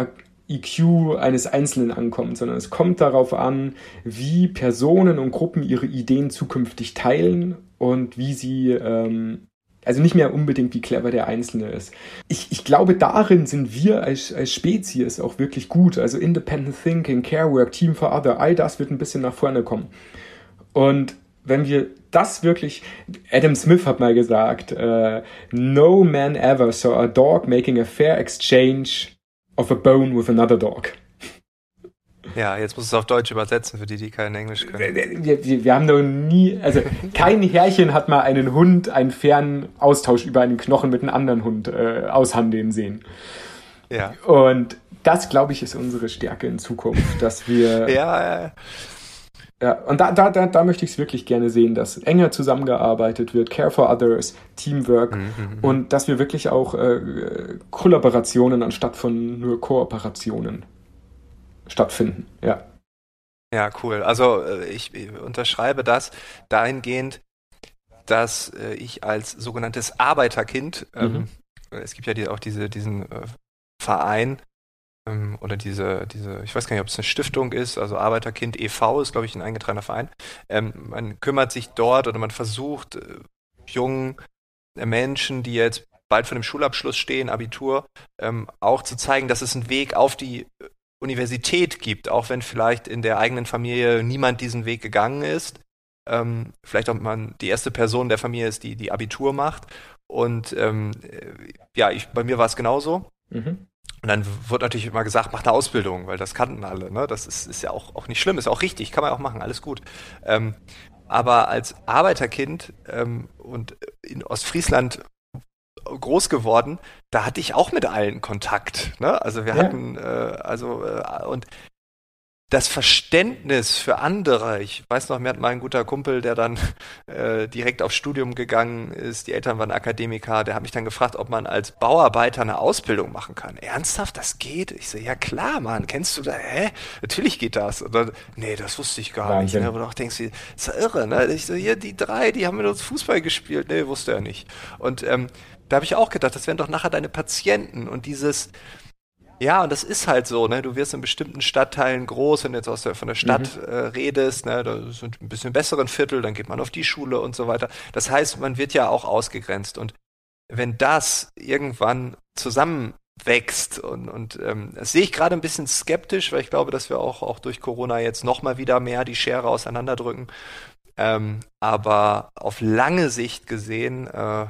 EQ eines Einzelnen ankommt, sondern es kommt darauf an, wie Personen und Gruppen ihre Ideen zukünftig teilen und wie sie ähm, also nicht mehr unbedingt, wie clever der Einzelne ist. Ich, ich glaube, darin sind wir als, als Spezies auch wirklich gut. Also Independent Thinking, Care Work, Team for Other, all das wird ein bisschen nach vorne kommen. Und wenn wir das wirklich, Adam Smith hat mal gesagt, uh, no man ever saw a dog making a fair exchange of a bone with another dog. Ja, jetzt musst du es auf Deutsch übersetzen, für die, die kein Englisch können. Wir, wir, wir haben noch nie, also kein Herrchen hat mal einen Hund einen fairen Austausch über einen Knochen mit einem anderen Hund äh, aushandeln sehen. Ja. Und das, glaube ich, ist unsere Stärke in Zukunft, dass wir. [laughs] ja, ja. Ja, und da, da, da, da möchte ich es wirklich gerne sehen, dass enger zusammengearbeitet wird, Care for Others, Teamwork mhm, mhm, mhm. und dass wir wirklich auch äh, Kollaborationen anstatt von nur Kooperationen stattfinden. Ja. Ja, cool. Also äh, ich unterschreibe das dahingehend, dass äh, ich als sogenanntes Arbeiterkind, ähm, mhm. es gibt ja auch diese, diesen äh, Verein ähm, oder diese, diese, ich weiß gar nicht, ob es eine Stiftung ist, also Arbeiterkind e.V. ist, glaube ich, ein eingetragener Verein. Ähm, man kümmert sich dort oder man versucht, jungen Menschen, die jetzt bald vor dem Schulabschluss stehen, Abitur, auch zu zeigen, dass es einen Weg auf die Universität gibt, auch wenn vielleicht in der eigenen Familie niemand diesen Weg gegangen ist. Ähm, vielleicht auch man die erste Person der Familie ist, die die Abitur macht. Und ähm, ja, ich, bei mir war es genauso. Mhm. Und dann wird natürlich immer gesagt, mach eine Ausbildung, weil das kannten alle. Ne? Das ist, ist ja auch, auch nicht schlimm, ist auch richtig, kann man auch machen, alles gut. Ähm, aber als Arbeiterkind ähm, und in Ostfriesland groß geworden, da hatte ich auch mit allen Kontakt. Ne? Also wir Ja. hatten, äh, also äh, und das Verständnis für andere, ich weiß noch, mir hat mal ein guter Kumpel, der dann [laughs] äh, direkt aufs Studium gegangen ist, die Eltern waren Akademiker, der hat mich dann gefragt, ob man als Bauarbeiter eine Ausbildung machen kann. Ernsthaft, das geht? Ich so, ja klar, Mann, kennst du das? Hä? Natürlich geht das. Und dann, nee, das wusste ich gar Wahnsinn. nicht. Ne? Aber doch denkst du, ist ja irre, ne? Ich so, hier, die drei, die haben mit uns Fußball gespielt. Nee, wusste er nicht. Und ähm, da habe ich auch gedacht, das wären doch nachher deine Patienten und dieses, ja, und das ist halt so, ne? Du wirst in bestimmten Stadtteilen groß, wenn du jetzt aus der, von der Stadt äh, redest, ne? Da sind ein bisschen besseren Viertel, dann geht man auf die Schule und so weiter. Das heißt, man wird ja auch ausgegrenzt. Und wenn das irgendwann zusammenwächst und, und ähm, das sehe ich gerade ein bisschen skeptisch, weil ich glaube, dass wir auch, auch durch Corona jetzt nochmal wieder mehr die Schere auseinanderdrücken. Ähm, aber auf lange Sicht gesehen äh,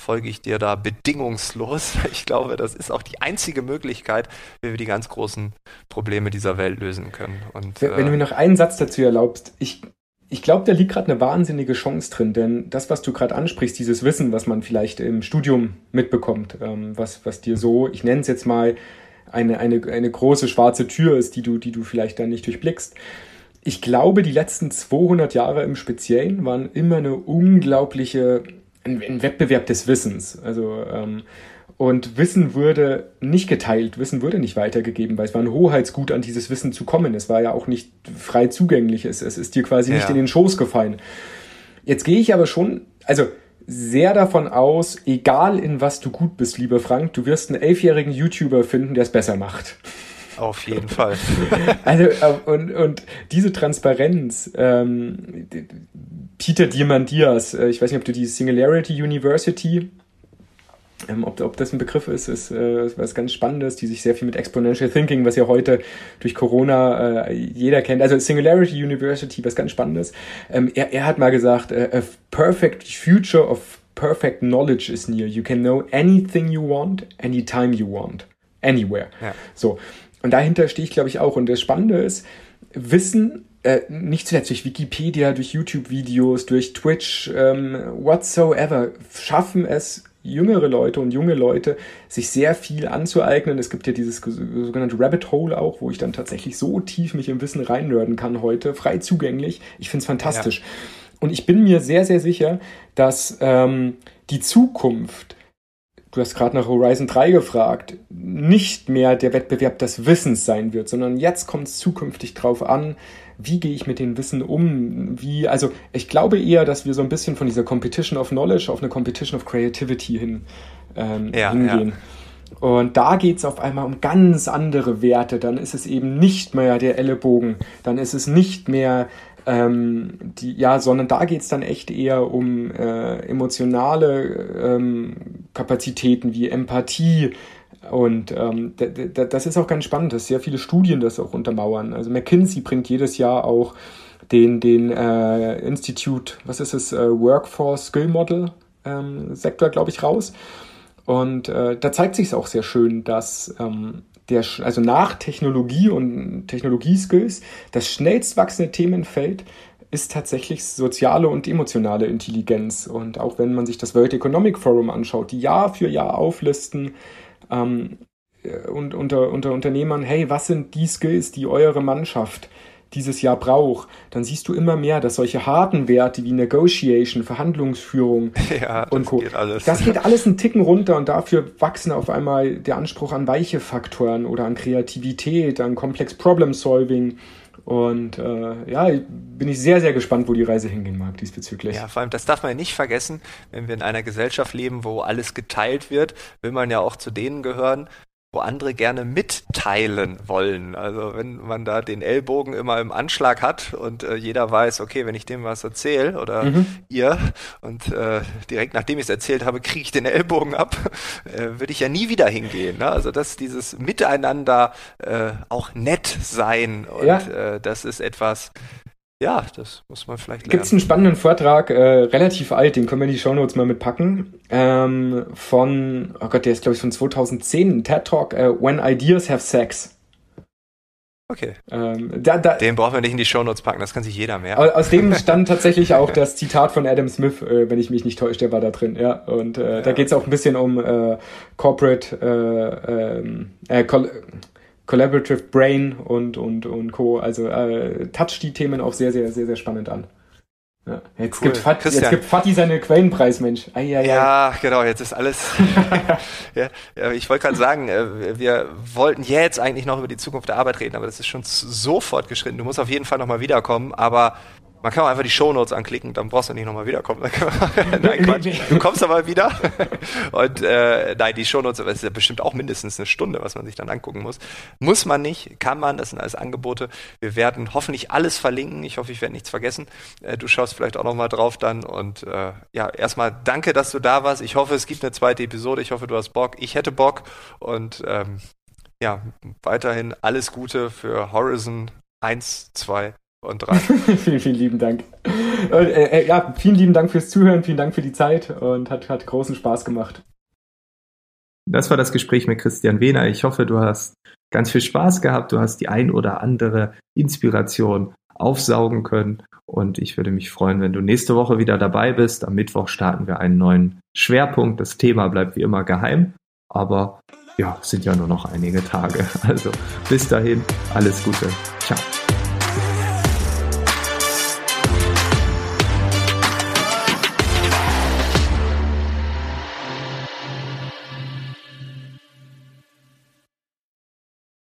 folge ich dir da bedingungslos. [laughs] Ich glaube, das ist auch die einzige Möglichkeit, wie wir die ganz großen Probleme dieser Welt lösen können. Und, Wenn wenn du mir äh, noch einen Satz dazu erlaubst, ich, ich glaube, da liegt gerade eine wahnsinnige Chance drin, denn das, was du gerade ansprichst, dieses Wissen, was man vielleicht im Studium mitbekommt, ähm, was, was dir so, ich nenne es jetzt mal, eine, eine, eine große schwarze Tür ist, die du, die du vielleicht dann nicht durchblickst. Ich glaube, die letzten 200 Jahre im Speziellen waren immer eine unglaubliche, ein, ein Wettbewerb des Wissens. Also, ähm, und Wissen wurde nicht geteilt, Wissen wurde nicht weitergegeben, weil es war ein Hoheitsgut, an dieses Wissen zu kommen. Es war ja auch nicht frei zugänglich. Es, es ist dir quasi nicht Ja. in den Schoß gefallen. Jetzt gehe ich aber schon, also sehr davon aus, egal in was du gut bist, lieber Frank, du wirst einen elfjährigen YouTuber finden, der es besser macht. Auf jeden Fall. [laughs] Also, äh, und, und diese Transparenz, ähm, Peter Diamandis, äh, ich weiß nicht, ob du die Singularity University, ähm, ob, ob das ein Begriff ist, ist äh, was ganz Spannendes, die sich sehr viel mit Exponential Thinking, was ja heute durch Corona äh, jeder kennt, also Singularity University, was ganz Spannendes. Ähm, er, er hat mal gesagt, äh, a perfect future of perfect knowledge is near. You can know anything you want, anytime you want, anywhere. Ja. So. Und dahinter stehe ich, glaube ich, auch. Und das Spannende ist, Wissen, äh, nicht zuletzt durch Wikipedia, durch YouTube-Videos, durch Twitch, ähm, whatsoever, schaffen es jüngere Leute und junge Leute, sich sehr viel anzueignen. Es gibt ja dieses sogenannte Rabbit Hole auch, wo ich dann tatsächlich so tief mich im Wissen reinnörden kann heute, frei zugänglich. Ich finde es fantastisch. Und ich bin mir sehr, sehr sicher, dass ähm, die Zukunft du hast gerade nach Horizon 3 gefragt, nicht mehr der Wettbewerb des Wissens sein wird, sondern jetzt kommt es zukünftig drauf an, wie gehe ich mit dem Wissen um? Wie, also ich glaube eher, dass wir so ein bisschen von dieser Competition of Knowledge auf eine Competition of Creativity hin, ähm, Ja, hingehen. Und da geht's auf einmal um ganz andere Werte. Dann ist es eben nicht mehr der Ellenbogen, dann ist es nicht mehr ähm, die, ja, sondern da geht's dann echt eher um äh, emotionale ähm, Kapazitäten wie Empathie. Und ähm, das ist auch ganz spannend, dass sehr viele Studien das auch untermauern. Also McKinsey bringt jedes Jahr auch den, den äh, Institute, was ist es, äh, Workforce Skill Model ähm, Sektor, glaube ich, raus. Und äh, da zeigt sich es auch sehr schön, dass ähm, der, also nach Technologie und Technologieskills das schnellst wachsende Themenfeld ist tatsächlich soziale und emotionale Intelligenz. Und auch wenn man sich das World Economic Forum anschaut, die Jahr für Jahr auflisten ähm, äh, und unter, unter Unternehmern, hey, was sind die Skills, die eure Mannschaft dieses Jahr braucht, dann siehst du immer mehr, dass solche harten Werte wie Negotiation, Verhandlungsführung [laughs] ja, und das Co. geht alles. Das geht alles einen Ticken runter und dafür wachsen auf einmal der Anspruch an weiche Faktoren oder an Kreativität, an Complex Problem Solving. Und äh, ja, bin ich sehr, sehr gespannt, wo die Reise hingehen mag diesbezüglich. Ja, vor allem, das darf man ja nicht vergessen, wenn wir in einer Gesellschaft leben, wo alles geteilt wird, will man ja auch zu denen gehören, wo andere gerne mitteilen wollen. Also wenn man da den Ellbogen immer im Anschlag hat und äh, jeder weiß, okay, wenn ich dem was erzähle oder Mhm. ihr und äh, direkt nachdem ich es erzählt habe, kriege ich den Ellbogen ab, [laughs] äh, würde ich ja nie wieder hingehen. Ne? Also dass dieses Miteinander äh, auch nett sein und Ja. äh, das ist etwas, ja, das muss man vielleicht lernen. Gibt es einen spannenden Vortrag, äh, relativ alt, den können wir in die Shownotes mal mitpacken, ähm, von, oh Gott, der ist glaube ich von 2010, ein TED Talk, äh, When Ideas Have Sex. Okay. Ähm, da, da, Den brauchen wir nicht in die Shownotes packen, das kann sich jeder merken. Aus dem [laughs] stand tatsächlich auch das Zitat von Adam Smith, äh, wenn ich mich nicht täusche, der war da drin, ja. Und äh, ja. da geht es auch ein bisschen um äh, Corporate äh, ähm, äh, Collaborative Brain und, und, und Co. Also äh, touch die Themen auch sehr, sehr, sehr, sehr spannend an. Ja. Jetzt, cool. gibt Fat, jetzt gibt Fatih seine Quellenpreis, Mensch. Ai, ai. Ja, genau, jetzt ist alles. [laughs] ja, ich wollte gerade sagen, äh, wir wollten jetzt eigentlich noch über die Zukunft der Arbeit reden, aber das ist schon so fortgeschritten. Du musst auf jeden Fall nochmal wiederkommen, aber man kann auch einfach die Shownotes anklicken, dann brauchst du nicht nochmal wiederkommen. [laughs] nein, Quatsch. Du kommst aber wieder. [laughs] Und äh, nein, die Shownotes, das ist ja bestimmt auch mindestens eine Stunde, was man sich dann angucken muss. Muss man nicht, kann man, das sind alles Angebote. Wir werden hoffentlich alles verlinken. Ich hoffe, ich werde nichts vergessen. Äh, du schaust vielleicht auch nochmal drauf dann. Und äh, ja, erstmal danke, dass du da warst. Ich hoffe, es gibt eine zweite Episode. Ich hoffe, du hast Bock. Ich hätte Bock. Und ähm, ja, weiterhin alles Gute für Horizon 1, 2 und drei. [laughs] vielen, vielen lieben Dank. Äh, äh, ja, vielen lieben Dank fürs Zuhören, vielen Dank für die Zeit und hat, hat großen Spaß gemacht. Das war das Gespräch mit Christian Wehner. Ich hoffe, du hast ganz viel Spaß gehabt, du hast die ein oder andere Inspiration aufsaugen können und ich würde mich freuen, wenn du nächste Woche wieder dabei bist. Am Mittwoch starten wir einen neuen Schwerpunkt. Das Thema bleibt wie immer geheim, aber ja, sind ja nur noch einige Tage. Also bis dahin, alles Gute. Ciao.